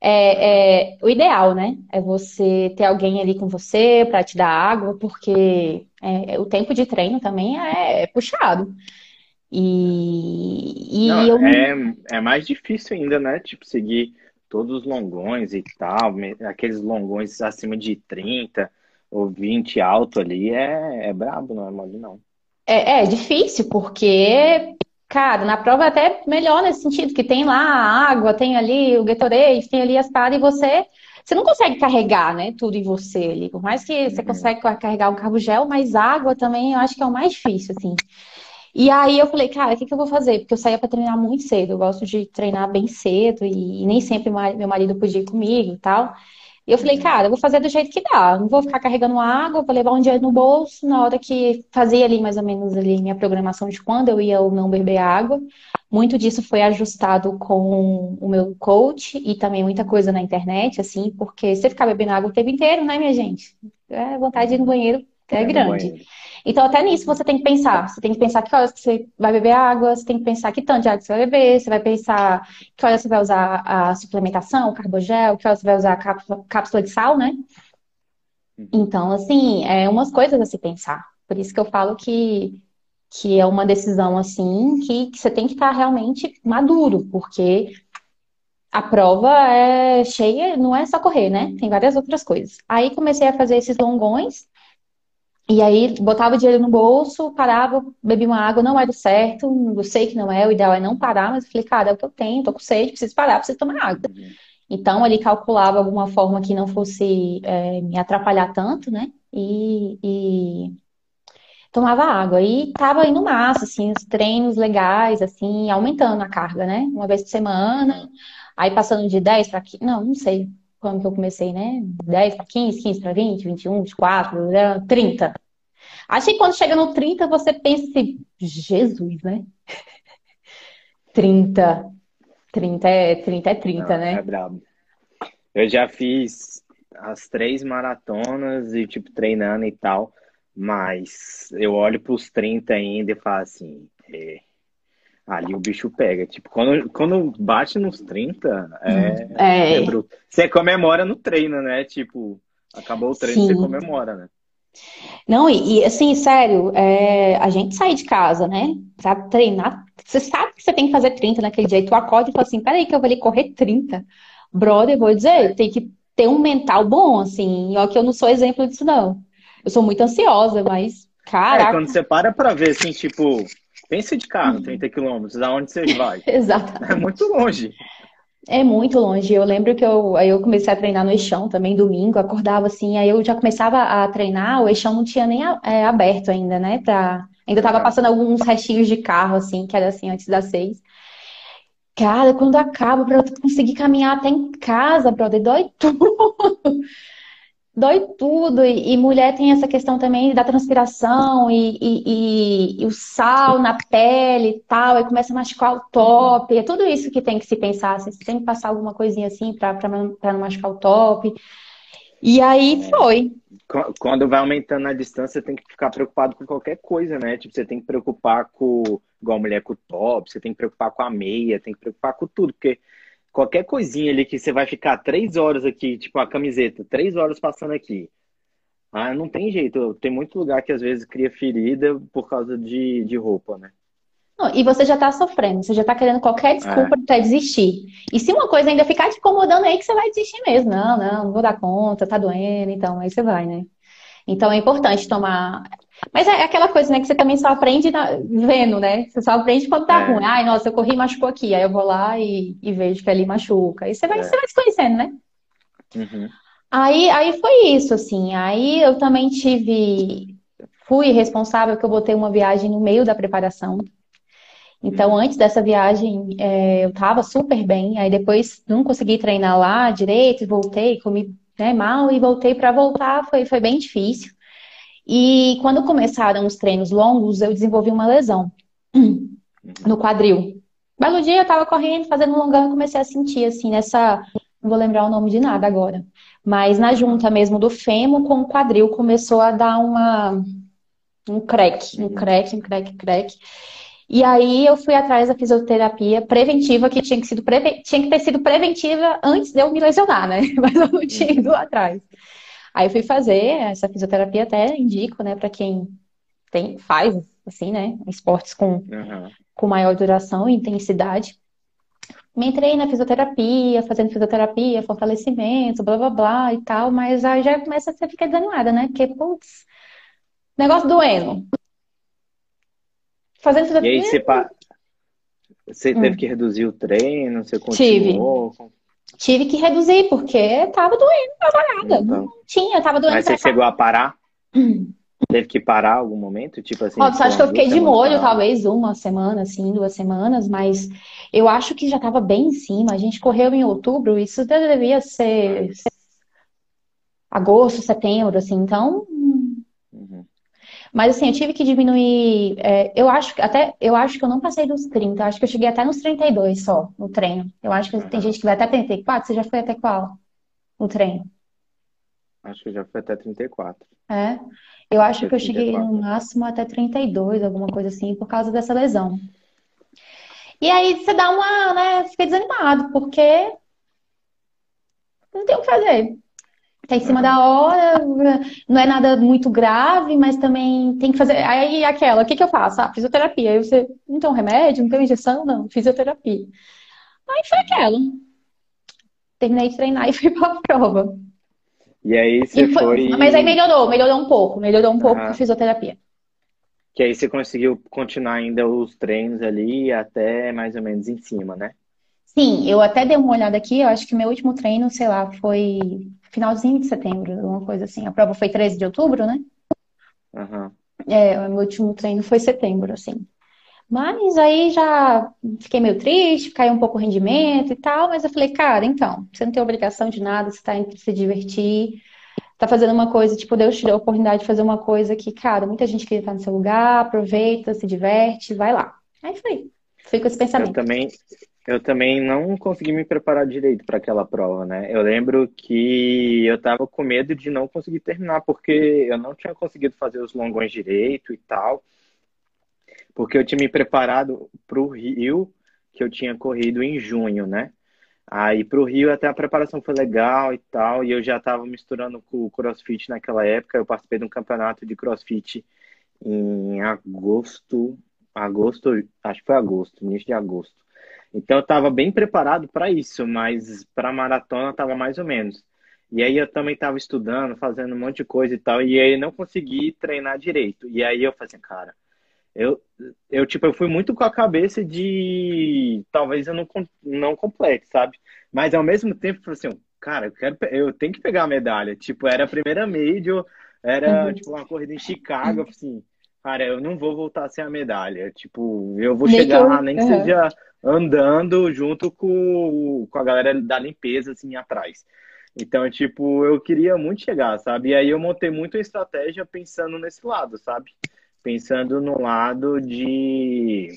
É, é, o ideal, né? É você ter alguém ali com você para te dar água, porque é, o tempo de treino também é, é puxado. E, e Não, eu... é, é mais difícil ainda, né? Tipo, seguir todos os longões e tal, aqueles longões acima de 30 ou 20 alto ali, é, é brabo, não é mole, não. É, é difícil, porque, cara, na prova é até melhor nesse sentido, que tem lá a água, tem ali o Gatorade, tem ali as paradas, e você, você não consegue carregar, né, tudo em você ali. Por mais que você uhum. consegue carregar um carbo gel, mas água também eu acho que é o mais difícil, assim. E aí eu falei, cara, o que, que eu vou fazer? Porque eu saía para treinar muito cedo, eu gosto de treinar bem cedo, e, e nem sempre meu marido podia ir comigo e tal. E eu falei, cara, eu vou fazer do jeito que dá. Não vou ficar carregando água, vou levar um dia no bolso. Na hora que fazia ali mais ou menos ali minha programação de quando eu ia ou não beber água. Muito disso foi ajustado com o meu coach e também muita coisa na internet, assim, porque você ficar bebendo água o tempo inteiro, né, minha gente? É, vontade de ir no banheiro é, é grande. Então, até nisso você tem que pensar. Você tem que pensar que horas que você vai beber água, você tem que pensar que tanto de água você vai beber, você vai pensar que horas você vai usar a suplementação, o carbogel, que horas você vai usar a cápsula, de sal, né? Uhum. Então, assim, é umas coisas a se pensar. Por isso que eu falo que, que é uma decisão, assim, que, que você tem que estar realmente maduro, porque a prova é cheia, não é só correr, né? Tem várias outras coisas. Aí comecei a fazer esses longões, e aí botava o dinheiro no bolso, parava, bebia uma água, não era certo, eu sei que não é, o ideal é não parar, mas eu falei, cara, é o que eu tenho, tô com sede, preciso parar, preciso tomar água. Então ali calculava alguma forma que não fosse é, me atrapalhar tanto, né? E, e, tomava água. E tava indo massa, assim, os treinos legais, assim, aumentando a carga, né? Uma vez por semana, aí passando de 10 para 15, não, não sei quando que eu comecei, né? 10 para 15, 15 para 20, 21, 24, 30. Acho que quando chega no 30, você pensa assim, Jesus, né? [laughs] 30. 30 é 30, é 30 Não, né? É brabo. Eu já fiz as três maratonas e, tipo, treinando e tal, mas eu olho para os 30 ainda e falo assim, é, ali o bicho pega. Tipo, quando, quando bate nos 30, é, é. é bruto. Você comemora no treino, né? Tipo, acabou o treino, Sim. você comemora, né? Não, e, e assim, sério, é, a gente sai de casa, né? Pra treinar. Você sabe que você tem que fazer 30 naquele dia. E tu acorda e fala assim: peraí, que eu vou ali correr 30. Brother, vou dizer, tem que ter um mental bom, assim. Ó, que eu não sou exemplo disso, não. Eu sou muito ansiosa, mas, cara. É, quando você para pra ver, assim, tipo, pensa de carro, 30 quilômetros, aonde você vai? [laughs] Exatamente. É muito longe. É muito longe. Eu lembro que eu, aí eu comecei a treinar no eixão também, domingo, acordava assim, aí eu já começava a treinar, o eixão não tinha nem é, aberto ainda, né? Pra... Ainda tava passando alguns restinhos de carro, assim, que era assim, antes das seis. Cara, quando acaba, pra eu conseguir caminhar até em casa, brother, dói [laughs] tudo. Dói tudo. E, e mulher tem essa questão também da transpiração e, e, e, o sal na pele e tal, e começa a machucar o top. É tudo isso que tem que se pensar. Você tem que passar alguma coisinha assim pra, não, machucar o top. E aí é. foi. Quando vai aumentando a distância, tem que ficar preocupado com qualquer coisa, né? Tipo, você tem que preocupar com, igual a mulher com o top, você tem que preocupar com a meia, tem que preocupar com tudo, porque qualquer coisinha ali que você vai ficar três horas aqui, tipo a camiseta, três horas passando aqui. Ah, não tem jeito. Tem muito lugar que às vezes cria ferida por causa de, de roupa, né? Não, e você já tá sofrendo, você já tá querendo qualquer desculpa é. para desistir. E se uma coisa ainda ficar te incomodando aí, que você vai desistir mesmo. Não, não, não vou dar conta, tá doendo, então aí você vai, né? Então é importante tomar. Mas é aquela coisa, né, que você também só aprende na... vendo, né? Você só aprende quando tá é. ruim. Ai, nossa, eu corri e machucou aqui. Aí eu vou lá e, e vejo que ali machuca. Aí você vai, é. você vai se conhecendo, né? Uhum. Aí, aí foi isso, assim. Aí eu também tive. Fui responsável que eu botei uma viagem no meio da preparação. Então, uhum. antes dessa viagem, é, eu tava super bem. Aí depois não consegui treinar lá direito, voltei, comi né, mal e voltei para voltar, foi, foi bem difícil. E quando começaram os treinos longos, eu desenvolvi uma lesão [clears throat] no quadril. Belo dia eu tava correndo, fazendo um longão e comecei a sentir assim nessa, não vou lembrar o nome de nada agora, mas na junta mesmo do fêmur com o quadril começou a dar uma um crack, um uhum. crack, um crack, crack. E aí eu fui atrás da fisioterapia preventiva, que tinha que, sido preve... tinha que ter sido preventiva antes de eu me lesionar, né? [laughs] Mas eu não tinha ido atrás. Aí eu fui fazer essa fisioterapia, até indico, né, para quem tem, faz, assim, né, esportes com, uhum. com maior duração e intensidade. Me entrei na fisioterapia, fazendo fisioterapia, fortalecimento, blá blá blá e tal, mas aí já começa a ficar desanimada, né? Porque, putz, negócio doendo. Fazendo tudo E aí você, pa... você hum. teve que reduzir o treino, você continuou? Tive. Tive que reduzir, porque tava doendo pra Então. Não tinha, tava doendo. Mas você chegou a parar? Hum. Teve que parar algum momento? Tipo assim. Ó, só acho que eu fiquei de molho, talvez uma semana, assim, duas semanas, mas eu acho que já tava bem em cima. A gente correu em outubro, isso devia ser agosto, setembro, assim, então mas assim, eu tive que diminuir. É, eu acho que até eu acho que eu não passei dos 30, acho que eu cheguei até nos 32 só no treino. Eu acho que tem gente que vai até 34. Você já foi até qual? No treino? Acho que já foi até 34. É. Eu acho que eu 34. cheguei no máximo até 32, alguma coisa assim, por causa dessa lesão. E aí você dá uma, né, fica desanimado, porque não tem o que fazer. Tá em cima da hora, não é nada muito grave, mas também tem que fazer. Aí aquela, o que, que eu faço? Ah, fisioterapia. Aí você, não tem um remédio, não tem uma injeção? Não, fisioterapia. Aí foi aquela. Terminei de treinar [laughs] e fui pra prova. E aí você e foi, foi, Mas aí melhorou, melhorou um pouco, melhorou um pouco com a fisioterapia. Que aí você conseguiu continuar ainda os treinos ali até mais ou menos em cima, né? Sim, eu até dei uma olhada aqui, eu acho que meu último treino, sei lá, foi finalzinho de setembro, uma coisa assim. A prova foi 13 de outubro, né? Uhum. É, o meu último treino foi setembro, assim. Mas aí já fiquei meio triste, caiu um pouco o rendimento e tal, mas eu falei, cara, então, você não tem obrigação de nada, você tá indo se divertir, tá fazendo uma coisa, tipo, Deus te deu a oportunidade de fazer uma coisa que, cara, muita gente queria estar no seu lugar, aproveita, se diverte, vai lá. Aí foi. Fui com esse pensamento. Eu também, eu também não consegui me preparar direito para aquela prova, né? Eu lembro que eu tava com medo de não conseguir terminar, porque eu não tinha conseguido fazer os longões direito e tal. Porque eu tinha me preparado para o Rio, que eu tinha corrido em junho, né? Aí para o Rio até a preparação foi legal e tal, e eu já estava misturando com o CrossFit naquela época. Eu participei de um campeonato de CrossFit em agosto, agosto, acho que foi agosto, início de agosto. Então eu estava bem preparado para isso, mas para maratona estava mais ou menos. E aí eu também estava estudando, fazendo um monte de coisa e tal, e aí não consegui treinar direito. E aí eu falei assim, cara, eu, eu tipo, eu fui muito com a cabeça de talvez eu não, não complete, sabe? Mas ao mesmo tempo, eu falei assim, cara, eu, quero, eu tenho que pegar a medalha. Tipo, era a primeira Major, era uhum. tipo uma corrida em Chicago, assim, cara, eu não vou voltar sem a medalha. Tipo, eu vou chegar lá, nem que uhum. seja andando junto com, com a galera da limpeza, assim, atrás. Então, tipo, eu queria muito chegar, sabe? E aí eu montei muito a estratégia pensando nesse lado, sabe? Pensando no lado de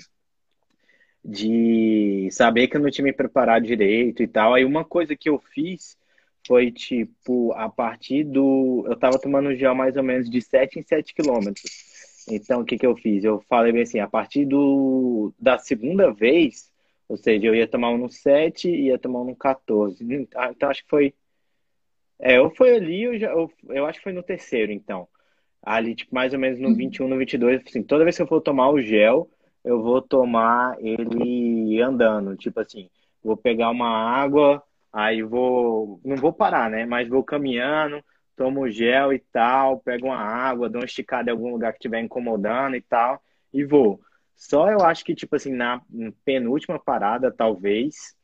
de saber que eu não tinha me preparado direito e tal. Aí uma coisa que eu fiz foi tipo, a partir do. Eu tava tomando gel mais ou menos de 7 em 7 quilômetros. Então, o que, que eu fiz? Eu falei bem assim, a partir do, da segunda vez, ou seja, eu ia tomar um no 7 e ia tomar um no 14. Então, acho que foi é, eu fui ali, eu, já, eu, eu acho que foi no terceiro, então. Ali, tipo, mais ou menos no 21, uhum. no 22, assim, toda vez que eu for tomar o gel, eu vou tomar ele andando. Tipo assim, vou pegar uma água, aí vou. Não vou parar, né? Mas vou caminhando, tomo o gel e tal, pego uma água, dou uma esticada em algum lugar que estiver incomodando e tal, e vou. Só eu acho que, tipo assim, na penúltima parada, talvez,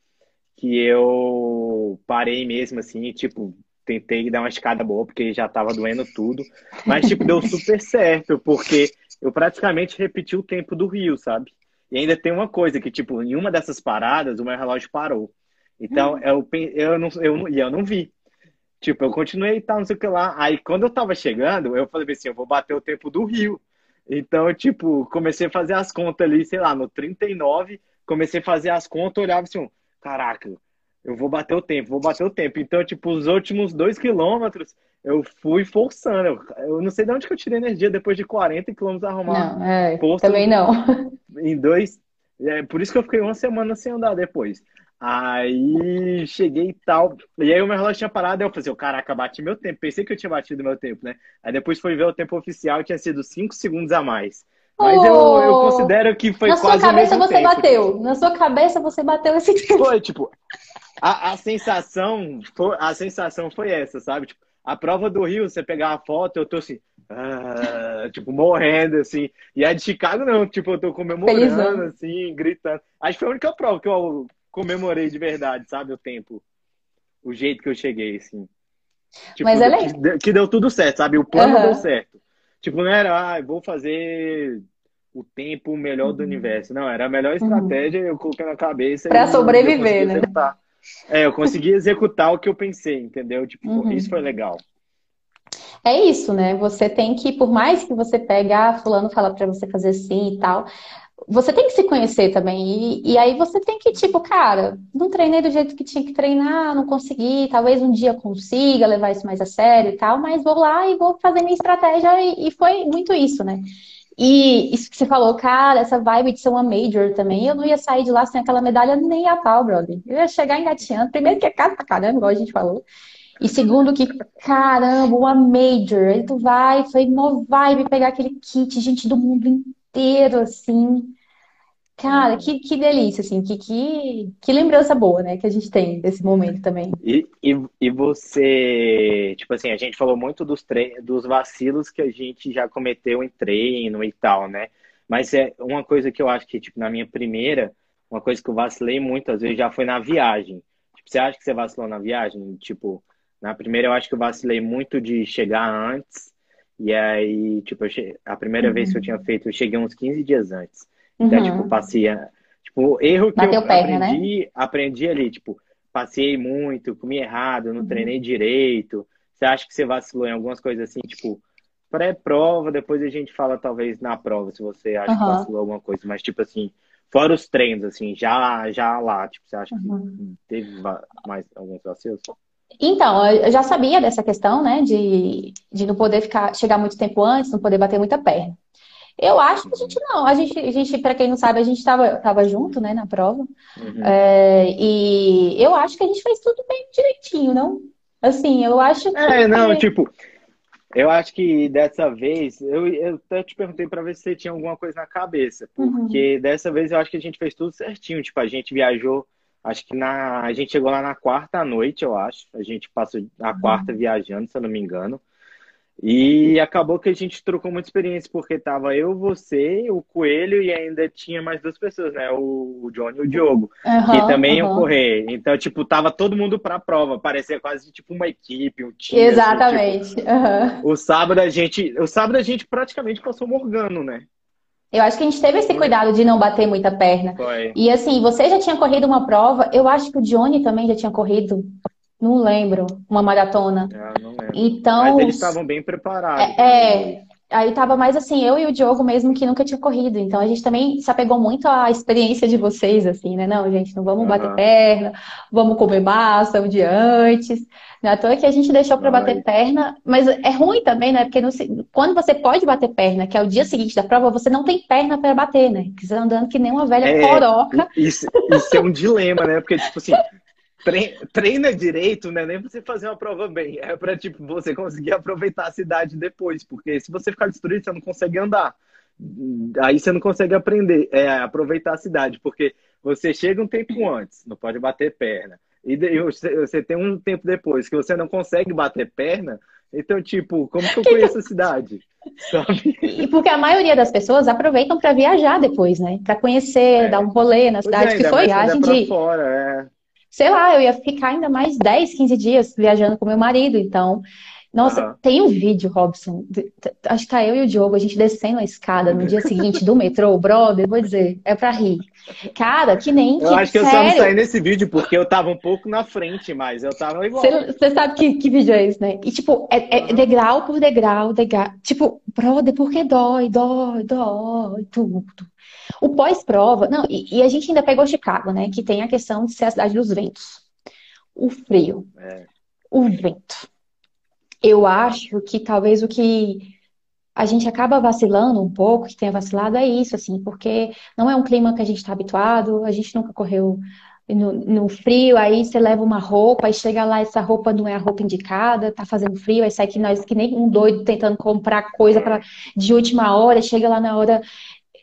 que eu parei mesmo, assim, tipo, tentei dar uma escada boa, porque já tava doendo tudo. Mas, tipo, deu super [laughs] certo, porque eu praticamente repeti o tempo do Rio, sabe? E ainda tem uma coisa, que, tipo, em uma dessas paradas, o meu relógio parou. Então, hum. eu, eu, não, eu, e eu não vi. Tipo, eu continuei e tal, não sei o que lá. Aí, quando eu tava chegando, eu falei assim, eu vou bater o tempo do Rio. Então, tipo, comecei a fazer as contas ali, sei lá, no 39, comecei a fazer as contas, olhava assim, caraca, eu vou bater o tempo, vou bater o tempo. Então, tipo, os últimos dois quilômetros eu fui forçando. Eu, eu não sei de onde que eu tirei energia depois de 40 quilômetros arrumar. Não, é, também não. Em dois. É, por isso que eu fiquei uma semana sem andar depois. Aí cheguei e tal. E aí o meu relógio tinha parado. Eu falei assim, caraca, bati meu tempo. Pensei que eu tinha batido meu tempo, né? Aí depois foi ver o tempo oficial, tinha sido 5 segundos a mais. Mas oh, eu, eu considero que foi na quase. Na sua cabeça você tempo. bateu. Na sua cabeça você bateu esse tempo. Foi, tipo, a, a, sensação foi, a sensação foi essa, sabe? Tipo, a prova do Rio, você pegar a foto, eu tô assim, ah, tipo, morrendo, assim. E a de Chicago, não, tipo, eu tô comemorando, Felizão. assim, gritando. Acho que foi a única prova que eu comemorei de verdade, sabe? O tempo. O jeito que eu cheguei, assim. Tipo, Mas ela que, que deu tudo certo, sabe? O plano uhum. deu certo. Tipo, não era, ah, vou fazer o tempo melhor do uhum. universo. Não, era a melhor uhum. estratégia, eu coloquei na cabeça. Pra sobreviver, né? Executar. É, eu consegui [laughs] executar o que eu pensei, entendeu? Tipo, uhum. isso foi legal. É isso, né? Você tem que, por mais que você pegue, ah, fulano fala para você fazer assim e tal, você tem que se conhecer também. E, e, aí você tem que, tipo, cara, não treinei do jeito que tinha que treinar, não consegui, talvez um dia consiga levar isso mais a sério e tal, mas vou lá e vou fazer minha estratégia, e, e foi muito isso, né? E isso que você falou, cara, essa vibe de ser uma major também, eu não ia sair de lá sem aquela medalha nem a pau, brother. Eu ia chegar engateando. Primeiro que é caro pra caramba, igual a gente falou. E segundo que, caramba, uma major. Aí tu vai, foi uma vibe pegar aquele kit, gente do mundo inteiro, assim. Cara, que, que delícia, assim, que, que, que lembrança boa, né, que a gente tem desse momento também. E, e, e você, tipo assim, a gente falou muito dos, tre dos vacilos que a gente já cometeu em treino e tal, né? Mas é uma coisa que eu acho que, tipo, na minha primeira, uma coisa que eu vacilei muito, às vezes, já foi na viagem. Tipo, você acha que você vacilou na viagem? Tipo, na primeira eu acho que eu vacilei muito de chegar antes, e aí, tipo, a primeira uhum. vez que eu tinha feito, eu cheguei uns 15 dias antes. Então, uhum. tipo, passei. Tipo, erro que Bateu eu perna, né? aprendi, né? aprendi ali, tipo, passei muito, comi errado, não uhum. treinei direito. Você acha que você vacilou em algumas coisas assim, tipo, pré-prova, depois a gente fala talvez na prova, se você acha uhum. que vacilou alguma coisa, mas tipo assim, fora os treinos, assim, já, já lá, tipo, você acha que uhum. teve mais alguns vacilos? Então, eu já sabia dessa questão, né, de, de não poder ficar, chegar muito tempo antes, não poder bater muita perna. Eu acho que a gente não. A gente, a gente para quem não sabe, a gente estava tava junto, né, na prova. Uhum. É, e eu acho que a gente fez tudo bem direitinho, não? Assim, eu acho que. É, não, tipo, eu acho que dessa vez, eu, eu até te perguntei para ver se você tinha alguma coisa na cabeça, uhum. porque uhum. dessa vez eu acho que a gente fez tudo certinho. Tipo, a gente viajou Acho que na, a gente chegou lá na quarta noite, eu acho. A gente passou a quarta viajando, se eu não me engano. E acabou que a gente trocou muita experiência, porque tava eu, você, o Coelho e ainda tinha mais duas pessoas, né? O Johnny e o Diogo, uhum, que também uhum. iam correr. Então, tipo, tava todo mundo pra prova, parecia quase tipo uma equipe, um time. Exatamente. Assim, tipo, uhum. O sábado a gente. O sábado a gente praticamente passou morgando, né? Eu acho que a gente teve esse cuidado de não bater muita perna. Foi. E assim, você já tinha corrido uma prova, eu acho que o Johnny também já tinha corrido, não lembro, uma maratona. Ah, não lembro. Então, Mas eles estavam bem preparados. É, é, aí tava mais assim, eu e o Diogo mesmo que nunca tinha corrido. Então a gente também se apegou muito à experiência de vocês, assim, né? Não, gente, não vamos uhum. bater perna, vamos comer massa um dia antes. Não é à toa que a gente deixou para bater perna, mas é ruim também, né? Porque no, quando você pode bater perna, que é o dia seguinte da prova, você não tem perna para bater, né? Porque você tá andando que nem uma velha é, coroca. Isso, isso é um dilema, né? Porque, tipo assim, treina direito, né? Nem você fazer uma prova bem. É para tipo, você conseguir aproveitar a cidade depois. Porque se você ficar destruído, você não consegue andar. Aí você não consegue aprender, é, aproveitar a cidade, porque você chega um tempo antes, não pode bater perna e você tem um tempo depois que você não consegue bater perna, então, tipo, como que eu conheço a cidade? [laughs] Sabe? E porque a maioria das pessoas aproveitam para viajar depois, né? Para conhecer, é. dar um rolê na cidade, é, que foi viagem de. Fora, é. Sei lá, eu ia ficar ainda mais 10, 15 dias viajando com meu marido, então nossa, uhum. tem um vídeo, Robson. Acho que tá eu e o Diogo, a gente descendo a escada no dia seguinte do metrô, brother, vou dizer, é pra rir. Cara, que nem. Eu que, acho que sério? eu só não saí nesse vídeo porque eu tava um pouco na frente, mas eu tava igual. Você sabe que, que vídeo é esse, né? E tipo, é, é degrau por degrau, degrau. Tipo, brother, porque dói, dói, dói, tudo. O pós-prova, não, e, e, a gente ainda pegou Chicago, né? Que tem a questão de ser a cidade dos ventos. O frio, é. o vento eu acho que talvez o que a gente acaba vacilando um pouco, que tenha vacilado, é isso, assim, porque não é um clima que a gente está habituado, a gente nunca correu no, no, frio, aí você leva uma roupa, e chega lá, essa roupa não é a roupa indicada, tá fazendo frio, aí sai que nós, que nem um doido tentando comprar coisa pra, de última hora, chega lá na hora.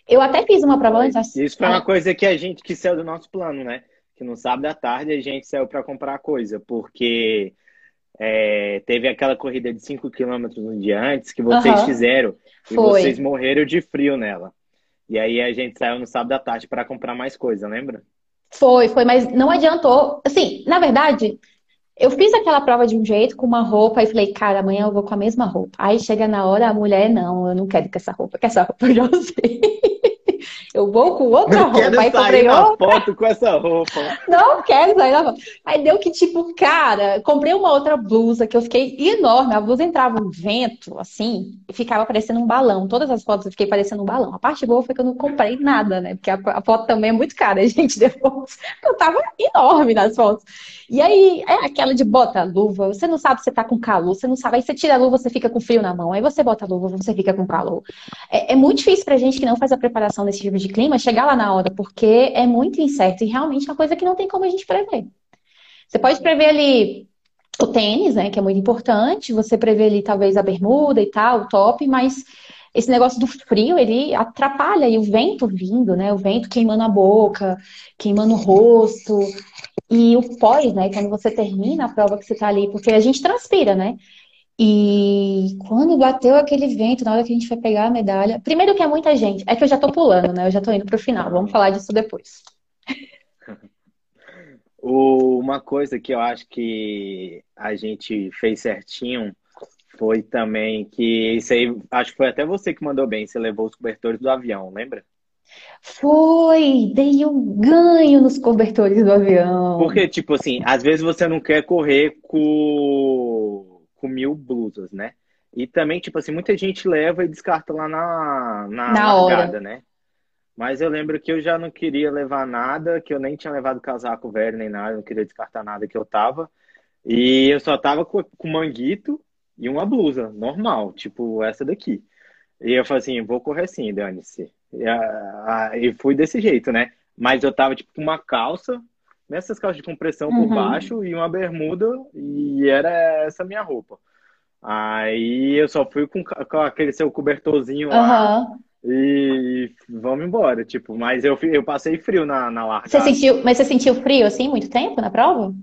Eu até fiz uma prova antes. Isso foi uma coisa que a gente que saiu do nosso plano, né? Que no sábado à tarde a gente saiu para comprar coisa, porque é, teve aquela corrida de 5 km um dia antes que vocês uhum. fizeram e Foi. vocês morreram de frio nela. E aí a gente saiu no sábado à tarde para comprar mais coisa, lembra? Foi, foi, mas não adiantou. Assim, na verdade, eu fiz aquela prova de um jeito, com uma roupa, e falei, cara, amanhã eu vou com a mesma roupa. Aí chega na hora, a mulher, não, eu não quero com essa roupa, que essa roupa eu já usei. [laughs] Eu vou com outra não roupa. Aí comprei na outra. foto com essa roupa. [laughs] Não quero sair na foto. Aí deu que, tipo, cara, comprei uma outra blusa que eu fiquei enorme. A blusa entrava um vento, assim, e ficava parecendo um balão. Todas as fotos eu fiquei parecendo um balão. A parte boa foi que eu não comprei nada, né? Porque a, a foto também é muito cara, [laughs] gente, depois. Eu tava enorme nas fotos. E aí, é aquela de bota a luva, você não sabe se você tá com calor, você não sabe. Aí você tira a luva, você fica com frio na mão. Aí você bota a luva, você fica com calor. É, é muito difícil pra gente que não faz a preparação desse tipo de clima chegar lá na hora, porque é muito incerto e realmente é uma coisa que não tem como a gente prever. Você pode prever ali o tênis, né, que é muito importante, você prever ali talvez a bermuda e tal, o top, mas esse negócio do frio, ele atrapalha, e o vento vindo, né, o vento queimando a boca, queimando o rosto, e o pós, né? Quando você termina a prova que você tá ali, porque a gente transpira, né? E quando bateu aquele vento, na hora que a gente foi pegar a medalha. Primeiro que é muita gente, é que eu já tô pulando, né? Eu já tô indo pro final. Vamos falar disso depois. [laughs] Uma coisa que eu acho que a gente fez certinho foi também que isso aí, acho que foi até você que mandou bem, você levou os cobertores do avião, lembra? Foi, dei um ganho nos cobertores do avião. Porque, tipo assim, às vezes você não quer correr com, com mil blusas, né? E também, tipo assim, muita gente leva e descarta lá na, na, na largada, hora. né? Mas eu lembro que eu já não queria levar nada, que eu nem tinha levado casaco velho nem nada, não queria descartar nada que eu tava. E eu só tava com, com manguito e uma blusa normal, tipo essa daqui. E eu falei assim, vou correr sim, dane-se. E, fui desse jeito, né? Mas eu tava tipo com uma calça, nessas calças de compressão uhum. por baixo e uma bermuda e era essa minha roupa. Aí eu só fui com, com aquele seu cobertorzinho lá. e vamos embora, tipo, mas eu, eu passei frio na, na largada. Você sentiu, mas você sentiu frio assim muito tempo na prova?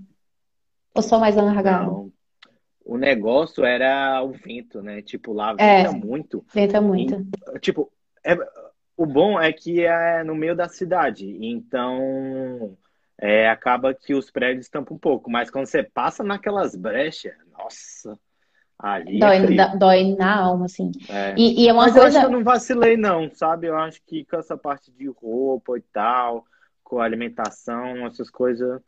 Ou só mais na largada? Não. O negócio era o vento, né? Tipo, lá é, venta é, muito. Venta muito. E, tipo, é, o bom é que é no meio da cidade, então é, acaba que os prédios tampam um pouco, mas quando você passa naquelas brechas, nossa, Ali dói, é dói na alma, assim. É. E, e, é uma Mas coisa. Eu acho que eu não vacilei, não, sabe? Eu acho que com essa parte de roupa e tal, com alimentação, essas coisas.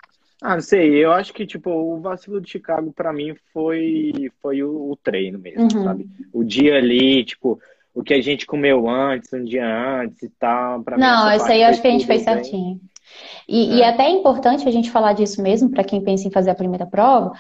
Ah, não sei. Eu acho que, tipo, o vacilo de Chicago, para mim, foi, foi o, o treino mesmo, uhum. sabe? O dia ali, tipo, o que a gente comeu antes, um dia antes e tal. Pra não, isso aí eu acho que a gente fez bem. certinho. E é. e até é importante a gente falar disso mesmo, para quem pensa em fazer a primeira prova,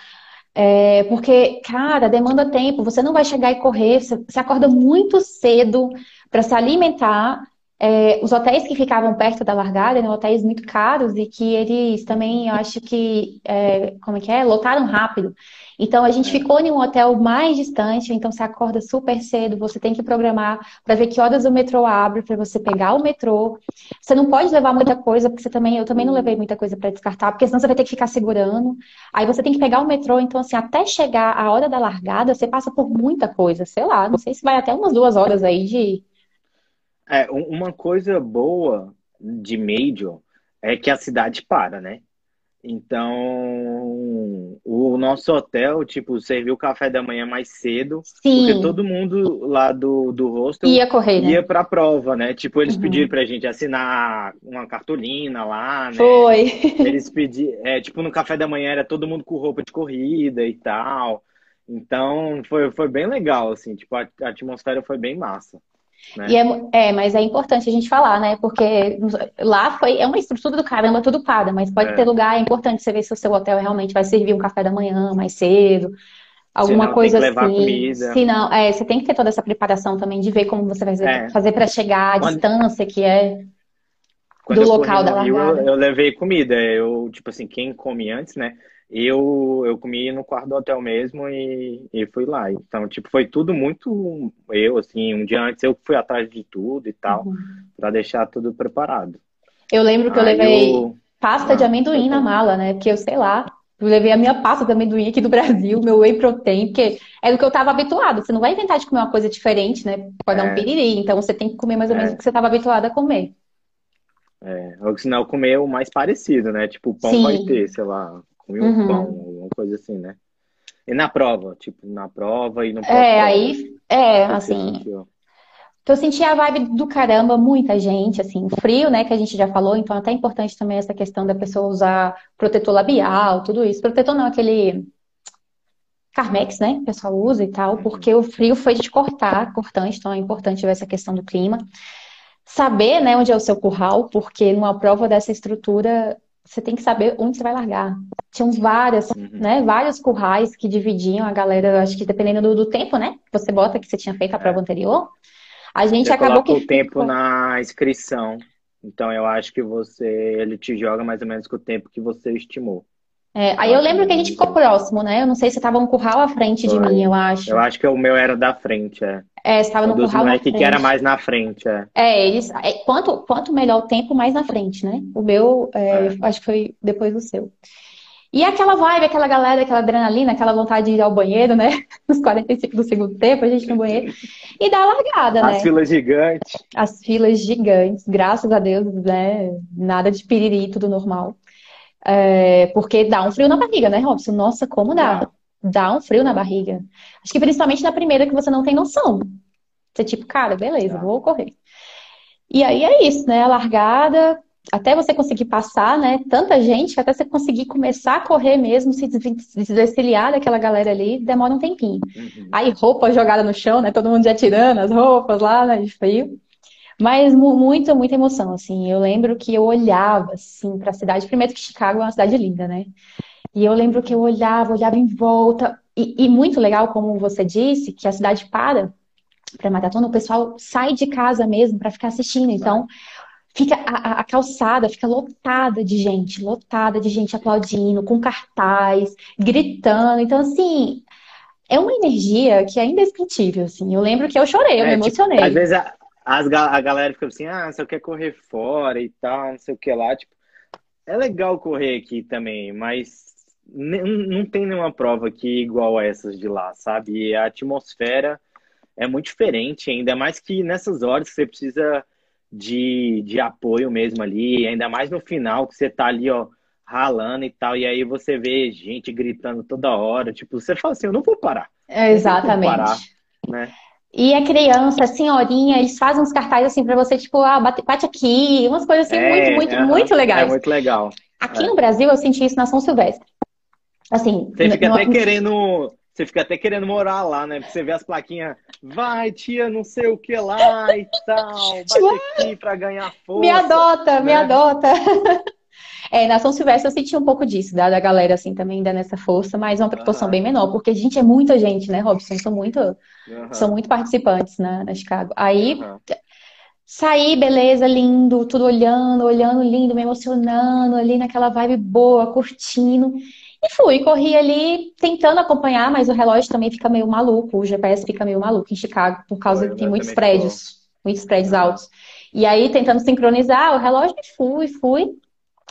é, porque, cara, demanda tempo. Você não vai chegar e correr, você, você acorda muito cedo para se alimentar. É, os hotéis que ficavam perto da largada eram hotéis muito caros e que eles também, eu acho que, é, como é que é? Lotaram rápido. Então a gente ficou em um hotel mais distante, então você acorda super cedo, você tem que programar para ver que horas o metrô abre para você pegar o metrô. Você não pode levar muita coisa, porque você também, eu também não levei muita coisa para descartar, porque senão você vai ter que ficar segurando. Aí você tem que pegar o metrô, então assim, até chegar a hora da largada, você passa por muita coisa, sei lá, não sei se vai até umas duas horas aí de É, uma coisa boa de Major é que a cidade para, né? Então, o nosso hotel, tipo, serviu o café da manhã mais cedo, Sim. porque todo mundo lá do, do hostel ia correr, né? ia pra prova, né? Tipo, eles uhum. pediram pra gente assinar uma cartolina lá, né? Foi. [laughs] Eles pediram, é, tipo, no café da manhã era todo mundo com roupa de corrida e tal. Então, foi, foi bem legal, assim, tipo, a, a atmosfera foi bem massa. Né? E é, é, mas é importante a gente falar, né? Porque lá foi, é uma estrutura do caramba, tudo paga, mas pode é. ter lugar, é importante você ver se o seu hotel realmente vai servir um café da manhã mais cedo, alguma Senão, coisa assim. Se não, é, você tem que ter toda essa preparação também de ver como você vai é. fazer para chegar, a Quando... distância que é do local da largada. Eu, eu levei comida, eu, tipo assim, quem come antes, né? Eu, eu comi no quarto do hotel mesmo e, e fui lá. Então, tipo, foi tudo muito eu, assim, um dia antes eu fui atrás de tudo e tal, uhum. para deixar tudo preparado. Eu lembro que Aí eu levei eu... pasta ah, de amendoim na mala, né? Porque eu sei lá, eu levei a minha pasta de amendoim aqui do [laughs] Brasil, meu whey protein, porque é do que eu estava habituado. Você não vai inventar de comer uma coisa diferente, né? Pode é. dar um é. piriri, então você tem que comer mais ou menos é. o que você estava habituado a comer. É, ou senão comer o mais parecido, né? Tipo, o pão Sim. vai ter, sei lá, comi um uhum. pão, alguma coisa assim, né? E na prova, tipo, na prova e no É, aí, é, assim. Então, eu senti a vibe do caramba, muita gente, assim, frio, né, que a gente já falou, então até é importante também essa questão da pessoa usar protetor labial, tudo isso. Protetor não, aquele Carmex, né, o pessoal usa e tal, uhum. porque o frio foi de cortar, cortante, então é importante ver essa questão do clima. Saber, né, onde é o seu curral, porque numa prova dessa estrutura, você tem que saber onde você vai largar. Tinham várias, uhum. né, vários currais que dividiam a galera, acho que dependendo do, do, tempo, né, você bota que você tinha feito a prova anterior. A gente você acabou que o tempo na inscrição. Então eu acho que você ele te joga mais ou menos com o tempo que você estimou. É, aí eu lembro que a gente ficou próximo, né? Eu não sei se estava um curral à frente Foi. de mim, eu acho. Eu acho que o meu era da frente, é. É, estava no curral na frente. que era mais na frente, é. É, eles, é, quanto, quanto melhor o tempo, mais na frente, né? O meu, é, é. acho que foi depois do seu. E aquela vibe, aquela galera, aquela adrenalina, aquela vontade de ir ao banheiro, né? [laughs] Nos 45 do segundo tempo, a gente no banheiro. E dá a largada, né? As filas gigantes. As filas gigantes, graças a Deus, né? Nada de piriri, tudo normal. É, porque dá um frio na barriga, né, Robson? Nossa, como dá? Dá um frio na barriga. Acho que principalmente na primeira que você não tem noção. Você tipo, cara, beleza, vou correr. E aí é isso, né? A largada, até você conseguir passar, né? Tanta gente, até você conseguir começar a correr mesmo, se desvencilhar daquela galera ali, demora um tempinho. Uhum. Aí roupa jogada no chão, né? Todo mundo já tirando as roupas lá, né? De frio. Mas muita, muita emoção, assim. Eu lembro que eu olhava, assim, para a cidade. Primeiro que Chicago é uma cidade linda, né? E eu lembro que eu olhava, olhava em volta. E, e muito legal, como você disse, que a cidade para para maratona, o pessoal sai de casa mesmo para ficar assistindo. Então, fica a, a, calçada fica lotada de gente, lotada de gente aplaudindo, com cartaz, gritando. Então, assim, é uma energia que é indescritível, assim. Eu lembro que eu chorei, eu é, me tipo, emocionei. Tipo, às vezes a, as, a galera fica assim, ah, você quer correr fora e tal, não sei o que lá. Tipo, é legal correr aqui também, mas não tem nenhuma prova aqui igual a essas de lá, sabe? E a atmosfera é muito diferente, ainda mais que nessas horas que você precisa de, de apoio mesmo ali, ainda mais no final que você tá ali, ó, ralando e tal, e aí você vê gente gritando toda hora, tipo, você fala assim, eu não vou parar. É, exatamente. Parar, né? E a criança, a senhorinha, eles fazem uns cartazes assim para você, tipo, ah, bate, bate, aqui, umas coisas assim é, muito, muito, muito legais. É muito legal. Aqui é. no Brasil eu senti isso na São Silvestre. Assim, você fica no, até querendo, você fica até querendo morar lá, né? Porque você vê as plaquinhas, vai, tia, não sei o que lá e tal, [laughs] bate aqui pra ganhar força. Me adota, né? me adota. É, na São Silvestre eu senti um pouco disso, da, da galera, assim, também dando essa força, mas uma proporção uhum. bem menor, porque a gente é muita gente, né, Robson? São muito, uhum. são muito participantes na, na Chicago. Aí, uhum. saí, beleza, lindo, tudo olhando, olhando, lindo, me emocionando, ali naquela vibe boa, curtindo. E fui, corri ali tentando acompanhar, mas o relógio também fica meio maluco, o GPS fica meio maluco em Chicago, por causa que tem muitos prédios, muitos prédios altos. E aí, tentando sincronizar o relógio, fui, fui.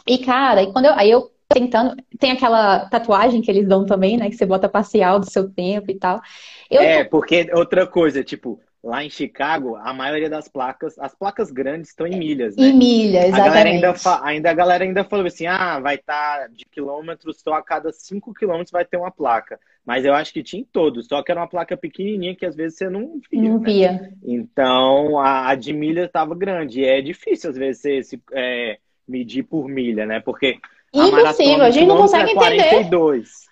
E, cara, e quando eu, aí eu tentando. Tem aquela tatuagem que eles dão também, né? Que você bota parcial do seu tempo e tal. Eu... É, porque outra coisa, tipo, lá em Chicago, a maioria das placas, as placas grandes estão em milhas, né? Em milha, exatamente. A galera ainda, ainda, a galera ainda falou assim, ah, vai estar tá de quilômetros, só a cada 5 quilômetros vai ter uma placa. Mas eu acho que tinha em todos, só que era uma placa pequenininha que às vezes você não via. Não né? via. Então, a, a de milha estava grande. E é difícil, às vezes, você... Se, é, medir por milha, né? Porque Impossível, a, a gente não consegue é 42, entender.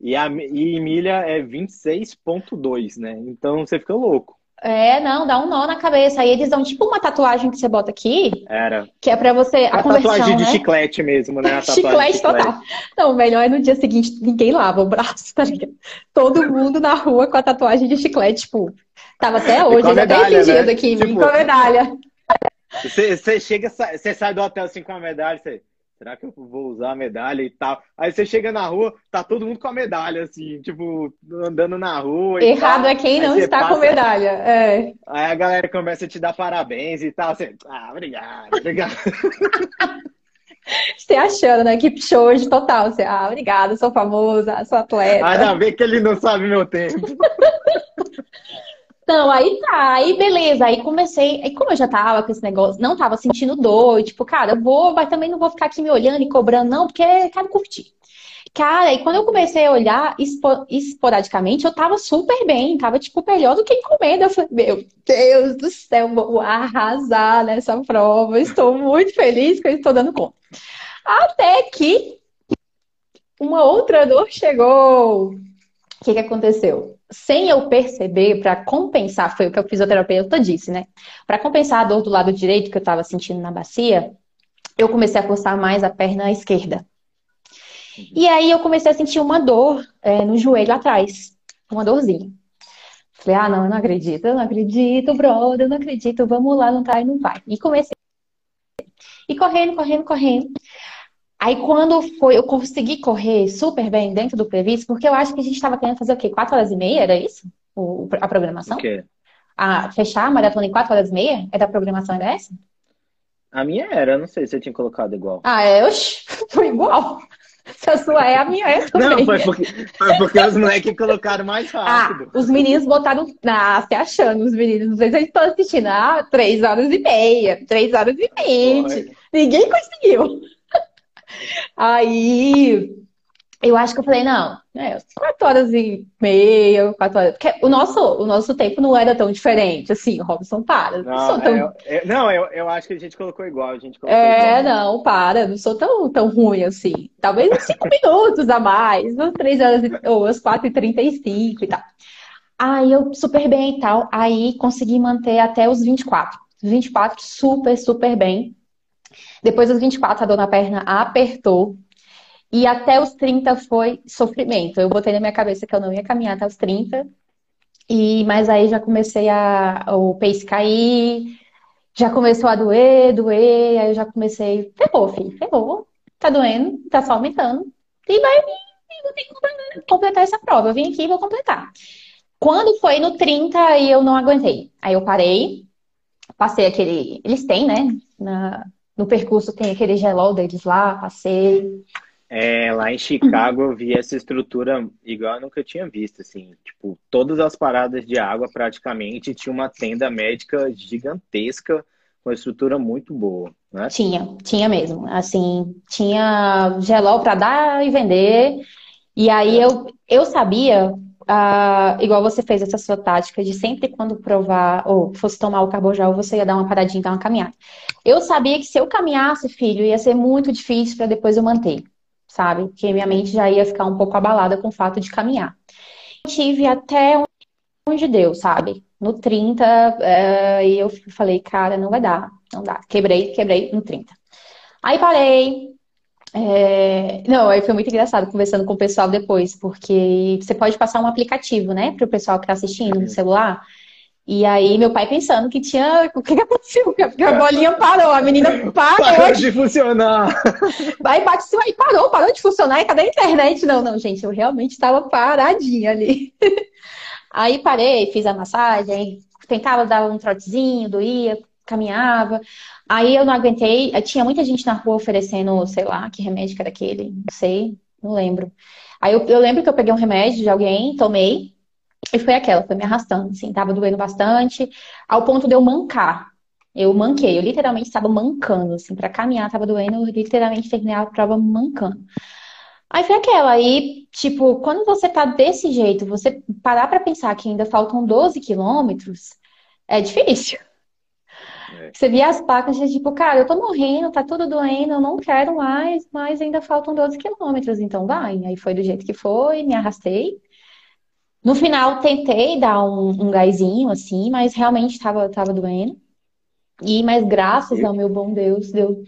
E, a, e milha é 26,2, né? Então você fica louco. É, não, dá um nó na cabeça. Aí eles dão tipo uma tatuagem que você bota aqui. Era. Que é pra você. A, a tatuagem de né? chiclete mesmo, né? [laughs] chiclete, chiclete total. Não, o melhor é no dia seguinte ninguém lava o braço, tá ligado? Todo mundo na rua com a tatuagem de chiclete, tipo. Tava até hoje, eles até dias né? aqui, tipo, com a medalha. Você, você chega, você sai do hotel assim com a medalha, você. Será que eu vou usar a medalha e tal? Aí você chega na rua, tá todo mundo com a medalha, assim, tipo, andando na rua. Errado é quem não está passa, com medalha. É. Aí a galera começa a te dar parabéns e tal. Você, ah, obrigado, obrigado. [laughs] Você achando, né? Que show de total. Você, ah, obrigada, sou famosa, sou atleta. Ainda bem que ele não sabe meu tempo. [laughs] Então, aí tá, aí beleza, aí comecei, aí como eu já tava com esse negócio, não tava sentindo dor, tipo, cara, eu vou, mas também não vou ficar aqui me olhando e cobrando, não, porque quero curtir. Cara, e quando eu comecei a olhar esporadicamente, eu tava super bem, tava, tipo, melhor do que encomenda. Eu falei, meu Deus do céu, vou arrasar nessa prova, estou muito feliz que eu estou dando conta. Até que uma outra dor chegou. O que, que aconteceu? Sem eu perceber, para compensar, foi o que o fisioterapeuta disse, né? Para compensar a dor do lado direito que eu estava sentindo na bacia, eu comecei a forçar mais a perna esquerda. E aí eu comecei a sentir uma dor é, no joelho atrás, uma dorzinha. Falei, ah, não, eu não acredito, eu não acredito, brother, eu não acredito, vamos lá, não tá e não vai. E comecei. E correndo, correndo, correndo. Aí quando foi, eu consegui correr super bem dentro do previsto, porque eu acho que a gente estava querendo fazer o quê? Quatro horas e meia, era isso? O, a programação? O quê? A fechar a maratona em quatro horas e meia? É da programação, era essa? A minha era, não sei se eu tinha colocado igual. Ah, é? Oxi, [laughs] foi igual. Se a sua é, a minha é também. Não, foi porque, foi porque os moleques colocaram mais ah, rápido. Ah, os meninos botaram. Ah, se achando, os meninos. Não sei se eles estão assistindo. Ah, três horas e meia, três horas e vinte. Ninguém conseguiu. Aí eu acho que eu falei, não, é, quatro horas e meia, quatro horas. Porque o nosso, o nosso tempo não era tão diferente, assim, Robson, para. Não, não sou tão. É, é, não, eu, eu acho que a gente colocou igual, a gente colocou É, igual. não, para, não sou tão, tão ruim assim. Talvez uns cinco minutos a mais, umas três horas, ou as quatro e trinta e cinco e tal. Aí eu super bem e tal. Aí consegui manter até os 24. 24 super, super bem. Depois dos 24, a dor na perna apertou. E até os 30 foi sofrimento. Eu botei na minha cabeça que eu não ia caminhar até os 30. E, mas aí já comecei a o pace cair, já começou a doer, doer, aí eu já comecei, ferrou, filho, ferrou, tá doendo, tá só aumentando. E vai vir, vou ter que completar essa prova. Eu vim aqui e vou completar. Quando foi no 30, aí eu não aguentei. Aí eu parei, passei aquele. Eles têm, né? Na, no percurso tem aquele gelol deles lá, passei. É, lá em Chicago eu vi essa estrutura igual eu nunca tinha visto, assim, tipo, todas as paradas de água praticamente tinha uma tenda médica gigantesca, com uma estrutura muito boa, né? Tinha, tinha mesmo, assim, tinha gelol para dar e vender, e aí eu, eu sabia, uh, igual você fez essa sua tática de sempre quando provar, ou fosse tomar o carbojal, você ia dar uma paradinha, dar uma caminhada. Eu sabia que se eu caminhasse, filho, ia ser muito difícil para depois eu manter sabe? Porque minha mente já ia ficar um pouco abalada com o fato de caminhar. Tive até onde deu, sabe? No 30, é, e eu falei, cara, não vai dar, não dá. Quebrei, quebrei no 30. Aí parei. É... Não, aí foi muito engraçado conversando com o pessoal depois, porque você pode passar um aplicativo, né, para o pessoal que está assistindo no celular. E aí, meu pai pensando que tinha. O que, que aconteceu? [laughs] Porque a bolinha parou, a menina [laughs] parou. Parou de funcionar. [laughs] Vai, bate cima e parou, parou de funcionar. E cadê a internet? Não, não, gente, eu realmente estava paradinha ali. Aí parei, fiz a massagem, tentava dar um trotezinho, doía, caminhava. Aí eu não aguentei. Tinha muita gente na rua oferecendo, sei lá, que remédio que era aquele, não sei, não lembro. Aí eu, eu lembro que eu peguei um remédio de alguém, tomei. E foi aquela, foi me arrastando, assim, tava doendo bastante, ao ponto de eu mancar. Eu manquei, eu literalmente estava mancando, assim, para caminhar tava doendo, eu literalmente terminei a prova mancando. Aí foi aquela, aí, tipo, quando você tá desse jeito, você parar para pensar que ainda faltam 12 quilômetros, é difícil. É. Você via as placas de tipo, cara, eu tô morrendo, tá tudo doendo, eu não quero mais, mas ainda faltam 12 quilômetros, então vai. Aí foi do jeito que foi, me arrastei. No final, tentei dar um, um gásinho, assim, mas realmente estava tava doendo. E, mas graças ao meu bom Deus, deu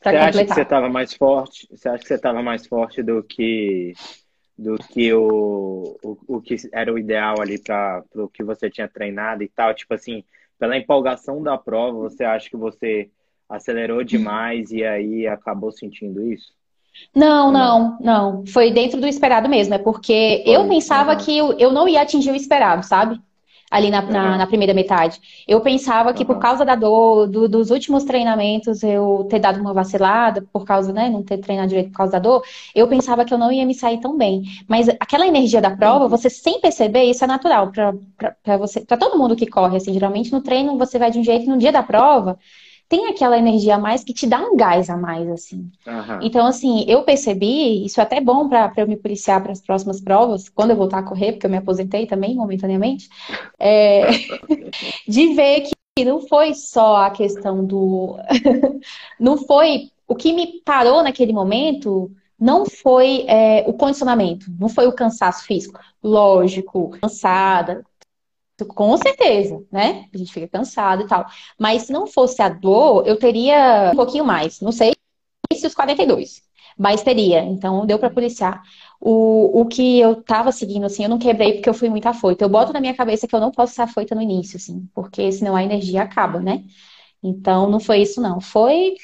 pra você completar. acha que você estava mais forte? Você acha que você estava mais forte do que do que o, o, o que era o ideal ali para o que você tinha treinado e tal? Tipo assim, pela empolgação da prova, você acha que você acelerou demais e aí acabou sentindo isso? Não, não, não. Foi dentro do esperado mesmo. É porque Foi. eu pensava que eu não ia atingir o esperado, sabe? Ali na, na, na, primeira metade. Eu pensava que por causa da dor, do, dos últimos treinamentos, eu ter dado uma vacilada, por causa, né, não ter treinado direito por causa da dor, eu pensava que eu não ia me sair tão bem. Mas aquela energia da prova, você sem perceber, isso é natural para você, para todo mundo que corre, assim, geralmente no treino você vai de um jeito, no dia da prova, tem aquela energia a mais que te dá um gás a mais, assim. Uhum. Então, assim, eu percebi, isso é até bom para eu me policiar para as próximas provas, quando eu voltar a correr, porque eu me aposentei também, momentaneamente, é, [laughs] de ver que não foi só a questão do. [laughs] não foi. O que me parou naquele momento não foi é, o condicionamento, não foi o cansaço físico. Lógico, cansada, com certeza, né? A gente fica cansado e tal. Mas se não fosse a dor, eu teria um pouquinho mais. Não sei se os 42, mas teria. Então deu para policiar. O, o que eu tava seguindo, assim, eu não quebrei porque eu fui muito afoita. Eu boto na minha cabeça que eu não posso ser afoita no início, assim, porque senão a energia acaba, né? Então não foi isso, não. Foi,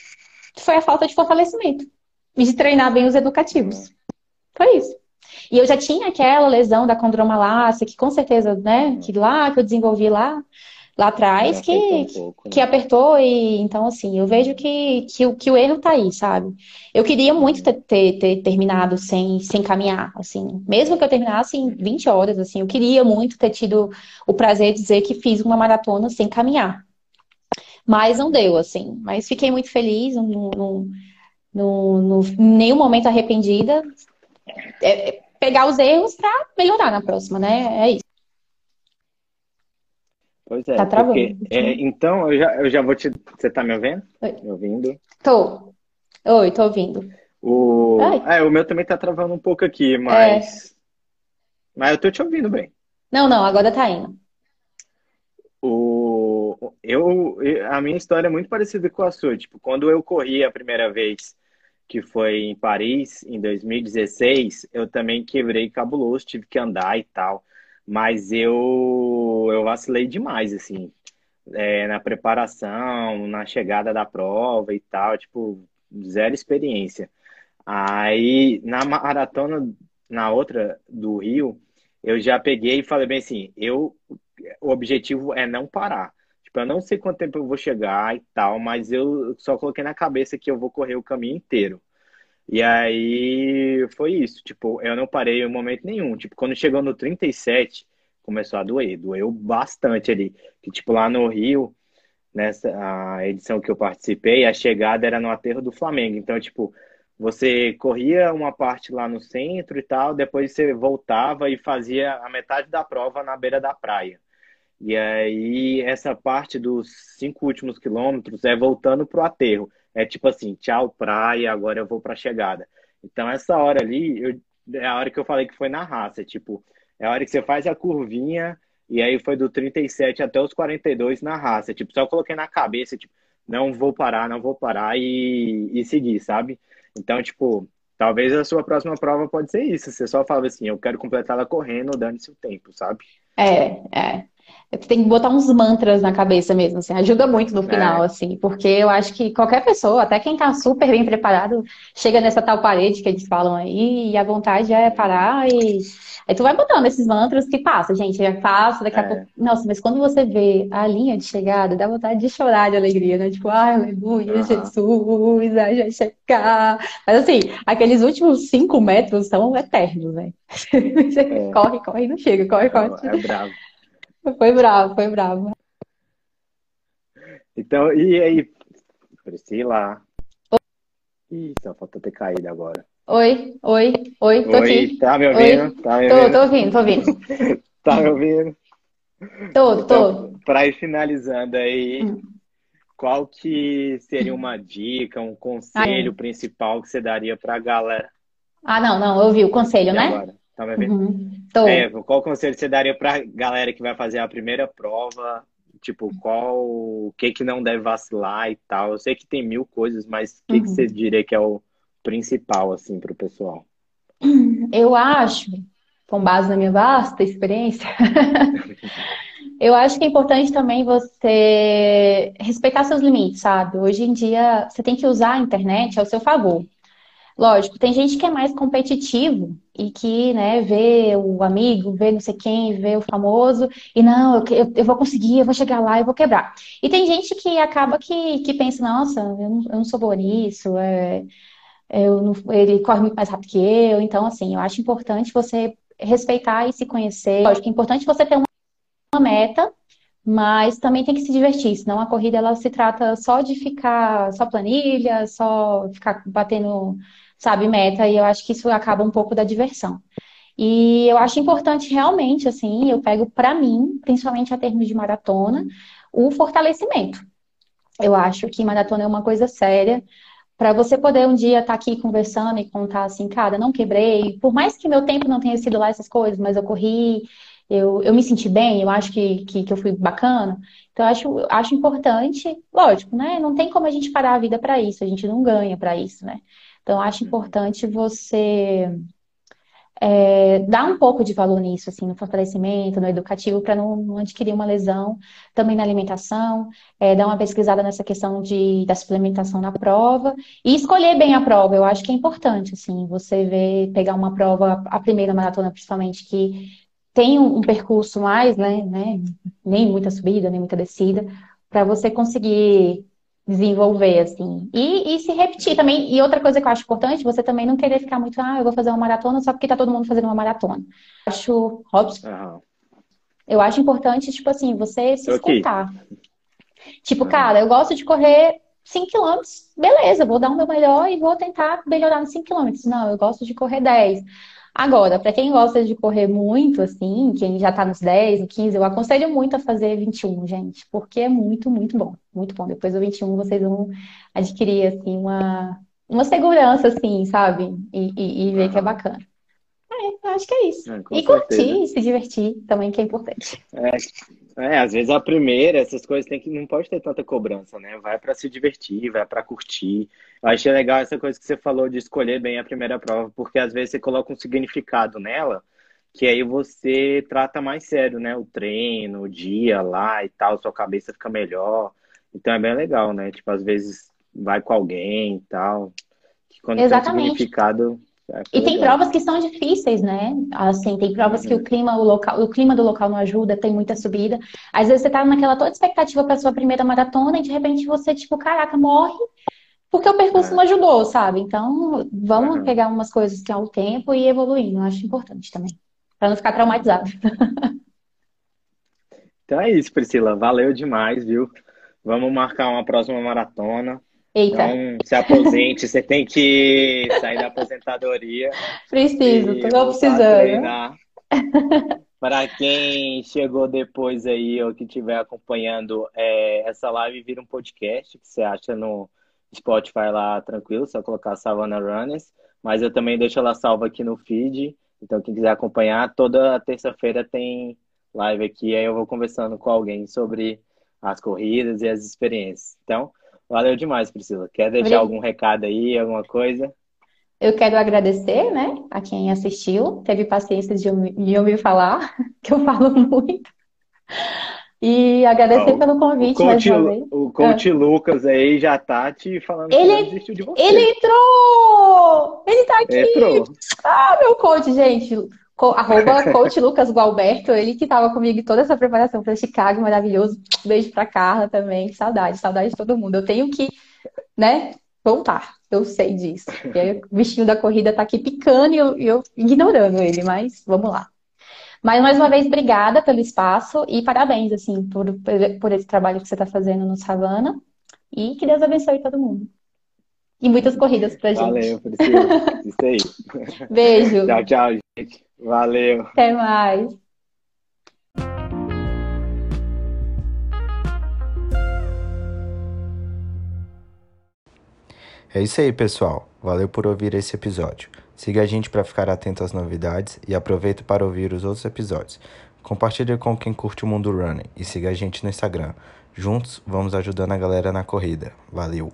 foi a falta de fortalecimento e de treinar bem os educativos. Foi isso. E eu já tinha aquela lesão da condromalácia, que com certeza, né, que lá que eu desenvolvi lá, lá atrás, que, um pouco, né? que apertou e então assim, eu vejo que, que, que o erro tá aí, sabe? Eu queria muito ter, ter, ter, terminado sem, sem caminhar, assim, mesmo que eu terminasse em 20 horas, assim, eu queria muito ter tido o prazer de dizer que fiz uma maratona sem caminhar. Mas não deu, assim. Mas fiquei muito feliz, não, não, não, não, em nenhum momento arrependida. É, é pegar os erros para melhorar na próxima, né? É isso. Pois é, tá travando. Porque, é, então eu já, eu já vou te. Você tá me ouvindo? Oi. Me ouvindo? Tô. Oi, tô ouvindo. O... É, o meu também tá travando um pouco aqui, mas. É. Mas eu tô te ouvindo bem. Não, não, agora tá indo. O... Eu, a minha história é muito parecida com a sua. Tipo, quando eu corri a primeira vez que foi em Paris, em 2016, eu também quebrei cabuloso, tive que andar e tal. Mas eu, eu vacilei demais, assim, é, na preparação, na chegada da prova e tal, tipo, zero experiência. Aí, na maratona, na outra do Rio, eu já peguei e falei bem assim, eu, o objetivo é não parar. Tipo, eu não sei quanto tempo eu vou chegar e tal, mas eu só coloquei na cabeça que eu vou correr o caminho inteiro. E aí foi isso, tipo, eu não parei em momento nenhum. Tipo, quando chegou no 37, começou a doer, doeu bastante ali. Que, tipo, lá no Rio, nessa a edição que eu participei, a chegada era no aterro do Flamengo. Então, tipo, você corria uma parte lá no centro e tal, depois você voltava e fazia a metade da prova na beira da praia. E aí, essa parte dos cinco últimos quilômetros é voltando pro aterro. É tipo assim, tchau, praia, agora eu vou pra chegada. Então, essa hora ali, eu, é a hora que eu falei que foi na raça. Tipo, é a hora que você faz a curvinha, e aí foi do 37 até os 42 na raça. Tipo, só coloquei na cabeça, tipo, não vou parar, não vou parar e, e seguir, sabe? Então, tipo, talvez a sua próxima prova pode ser isso. Você só fala assim, eu quero completar ela correndo, dando-se o tempo, sabe? É, é. Você tem que botar uns mantras na cabeça mesmo, assim, ajuda muito no final, é. assim, porque eu acho que qualquer pessoa, até quem tá super bem preparado, chega nessa tal parede que eles falam aí, e a vontade é parar e. Aí tu vai botando esses mantras que passa, gente, é fácil, daqui a é. pouco. Nossa, mas quando você vê a linha de chegada, dá vontade de chorar de alegria, né? Tipo, ai, aleluia, uhum. Jesus, ai, já chegar. Mas assim, aqueles últimos cinco metros são eternos, né? [laughs] É. corre, corre não chega, corre, corre. É bravo. Foi bravo, foi bravo. Então, e aí, Priscila? Ih, só falta ter caído agora. Oi, oi, oi, tô oi, aqui. Tá me ouvindo? Oi. Tá me ouvindo? Tô, tô ouvindo, tô ouvindo. [laughs] tá me ouvindo? Tô, tô. Então, pra ir finalizando aí, hum. qual que seria uma dica, um conselho principal que você daria pra galera? Ah, não, não, eu ouvi o conselho, e né? Agora? Tá me ouvindo? Uhum. É, qual conselho você daria pra galera que vai fazer a primeira prova? Tipo, qual o que que não deve vacilar e tal? Eu sei que tem mil coisas, mas o que, uhum. que você diria que é o principal, assim, pro pessoal? [clears throat] Eu acho, com base na minha vasta experiência, [laughs] eu acho que é importante também você respeitar seus limites, sabe? Hoje em dia, você tem que usar a internet ao seu favor. Lógico, tem gente que é mais competitivo e que, né, vê o amigo, vê não sei quem, vê o famoso, e não, eu, eu vou conseguir, eu vou chegar lá, eu vou quebrar. E tem gente que acaba que, que pensa, nossa, eu não, eu não sou boa nisso, é, eu não, ele corre muito mais rápido que eu, então, assim, eu acho importante você respeitar e se conhecer. Lógico, é importante você ter uma meta, mas também tem que se divertir, senão a corrida ela se trata só de ficar só planilha, só ficar batendo sabe, meta, e eu acho que isso acaba um pouco da diversão. E eu acho importante realmente, assim, eu pego para mim, principalmente a termos de maratona, o fortalecimento. Eu acho que maratona é uma coisa séria, para você poder um dia estar tá aqui conversando e contar assim, cara, não quebrei, por mais que meu tempo não tenha sido lá essas coisas, mas eu corri, eu, eu me senti bem, eu acho que, que, que eu fui bacana. Então, eu acho, acho importante, lógico, né? Não tem como a gente parar a vida para isso, a gente não ganha para isso, né? Então, acho importante você é, dar um pouco de valor nisso, assim, no fortalecimento, no educativo, para não, não, adquirir uma lesão, também na alimentação, é, dar uma pesquisada nessa questão de, da suplementação na prova e escolher bem a prova. Eu acho que é importante, assim, você ver, pegar uma prova, a primeira maratona principalmente, que tem um, um percurso mais, né, né, nem muita subida, nem muita descida, para você conseguir desenvolver, assim. E, e se repetir também. E outra coisa que eu acho importante, você também não querer ficar muito, ah, eu vou fazer uma maratona só porque tá todo mundo fazendo uma maratona. Eu acho, óbvio, uhum. eu acho importante, tipo assim, você se okay. escutar. Tipo, uhum. cara, eu gosto de correr 5 km, beleza, vou dar o meu melhor e vou tentar melhorar nos 5 km. Não, eu gosto de correr 10. Agora, para quem gosta de correr muito, assim, quem já tá nos 10, 15, eu aconselho muito a fazer 21, gente, porque é muito, muito bom. Muito bom. Depois do 21 vocês vão adquirir, assim, uma, uma segurança, assim, sabe? E, e, e ver uhum. que é bacana. É, acho que é isso. É, e curtir, se divertir também, que é importante. É, é, às vezes a primeira, essas coisas tem que não pode ter tanta cobrança, né? Vai para se divertir, vai para curtir. Eu achei legal essa coisa que você falou de escolher bem a primeira prova, porque às vezes você coloca um significado nela, que aí você trata mais sério, né? O treino, o dia lá e tal, sua cabeça fica melhor. Então é bem legal, né? Tipo, às vezes vai com alguém e tal. Que quando Exatamente. tem um significado, E tem provas que são difíceis, né? Assim, tem provas uhum. que o clima, o local, o clima do local não ajuda, tem muita subida. Às vezes você tá naquela toda expectativa para sua primeira maratona e de repente você, tipo, caraca, morre porque o percurso é. não ajudou, sabe? Então, vamos uhum. pegar umas coisas que há o tempo e evoluir. Eu acho importante também. para não ficar traumatizado. [laughs] Então é isso, Priscila. Valeu demais, viu? Vamos marcar uma próxima maratona. Eita. Então, se aposente, você tem que sair da aposentadoria. Preciso, tô precisando. Para quem chegou depois aí ou que estiver acompanhando é, essa live, vira um podcast que você acha no Spotify lá tranquilo, só colocar Savannah Runners. Mas eu também deixo ela salva aqui no feed. Então, quem quiser acompanhar, toda terça-feira tem live aqui. Aí eu vou conversando com alguém sobre as corridas e as experiências. Então, valeu demais, Priscila. Quer deixar algum recado aí, alguma coisa? Eu quero agradecer, né, a quem assistiu, teve paciência de me ouvir falar, [laughs] que eu falo muito. E agradecer oh, pelo convite o coach. O coach ah. Lucas aí já tá te falando ele, que desistiu de você. Ele entrou! Ele tá aqui! Entrou. Ah, meu coach, gente. Co arroba [laughs] coach Lucas Gualberto, ele que tava comigo em toda essa preparação para Chicago, maravilhoso. Beijo pra Carla também. Saudade, saudade de todo mundo. Eu tenho que, né, voltar. Eu sei disso. Porque o bichinho da corrida tá aqui picando e eu, eu ignorando ele, mas vamos lá. Mas, mais uma vez, obrigada pelo espaço e parabéns, assim, por, por esse trabalho que você está fazendo no Savana. E que Deus abençoe todo mundo. E muitas corridas pra gente. Valeu, Priscila. [laughs] Isso aí. Beijo. tchau, tchau, gente. Valeu. Até mais. É isso aí, pessoal. Valeu por ouvir esse episódio. Siga a gente para ficar atento às novidades e aproveite para ouvir os outros episódios. Compartilhe com quem curte o mundo running e siga a gente no Instagram. Juntos vamos ajudando a galera na corrida. Valeu!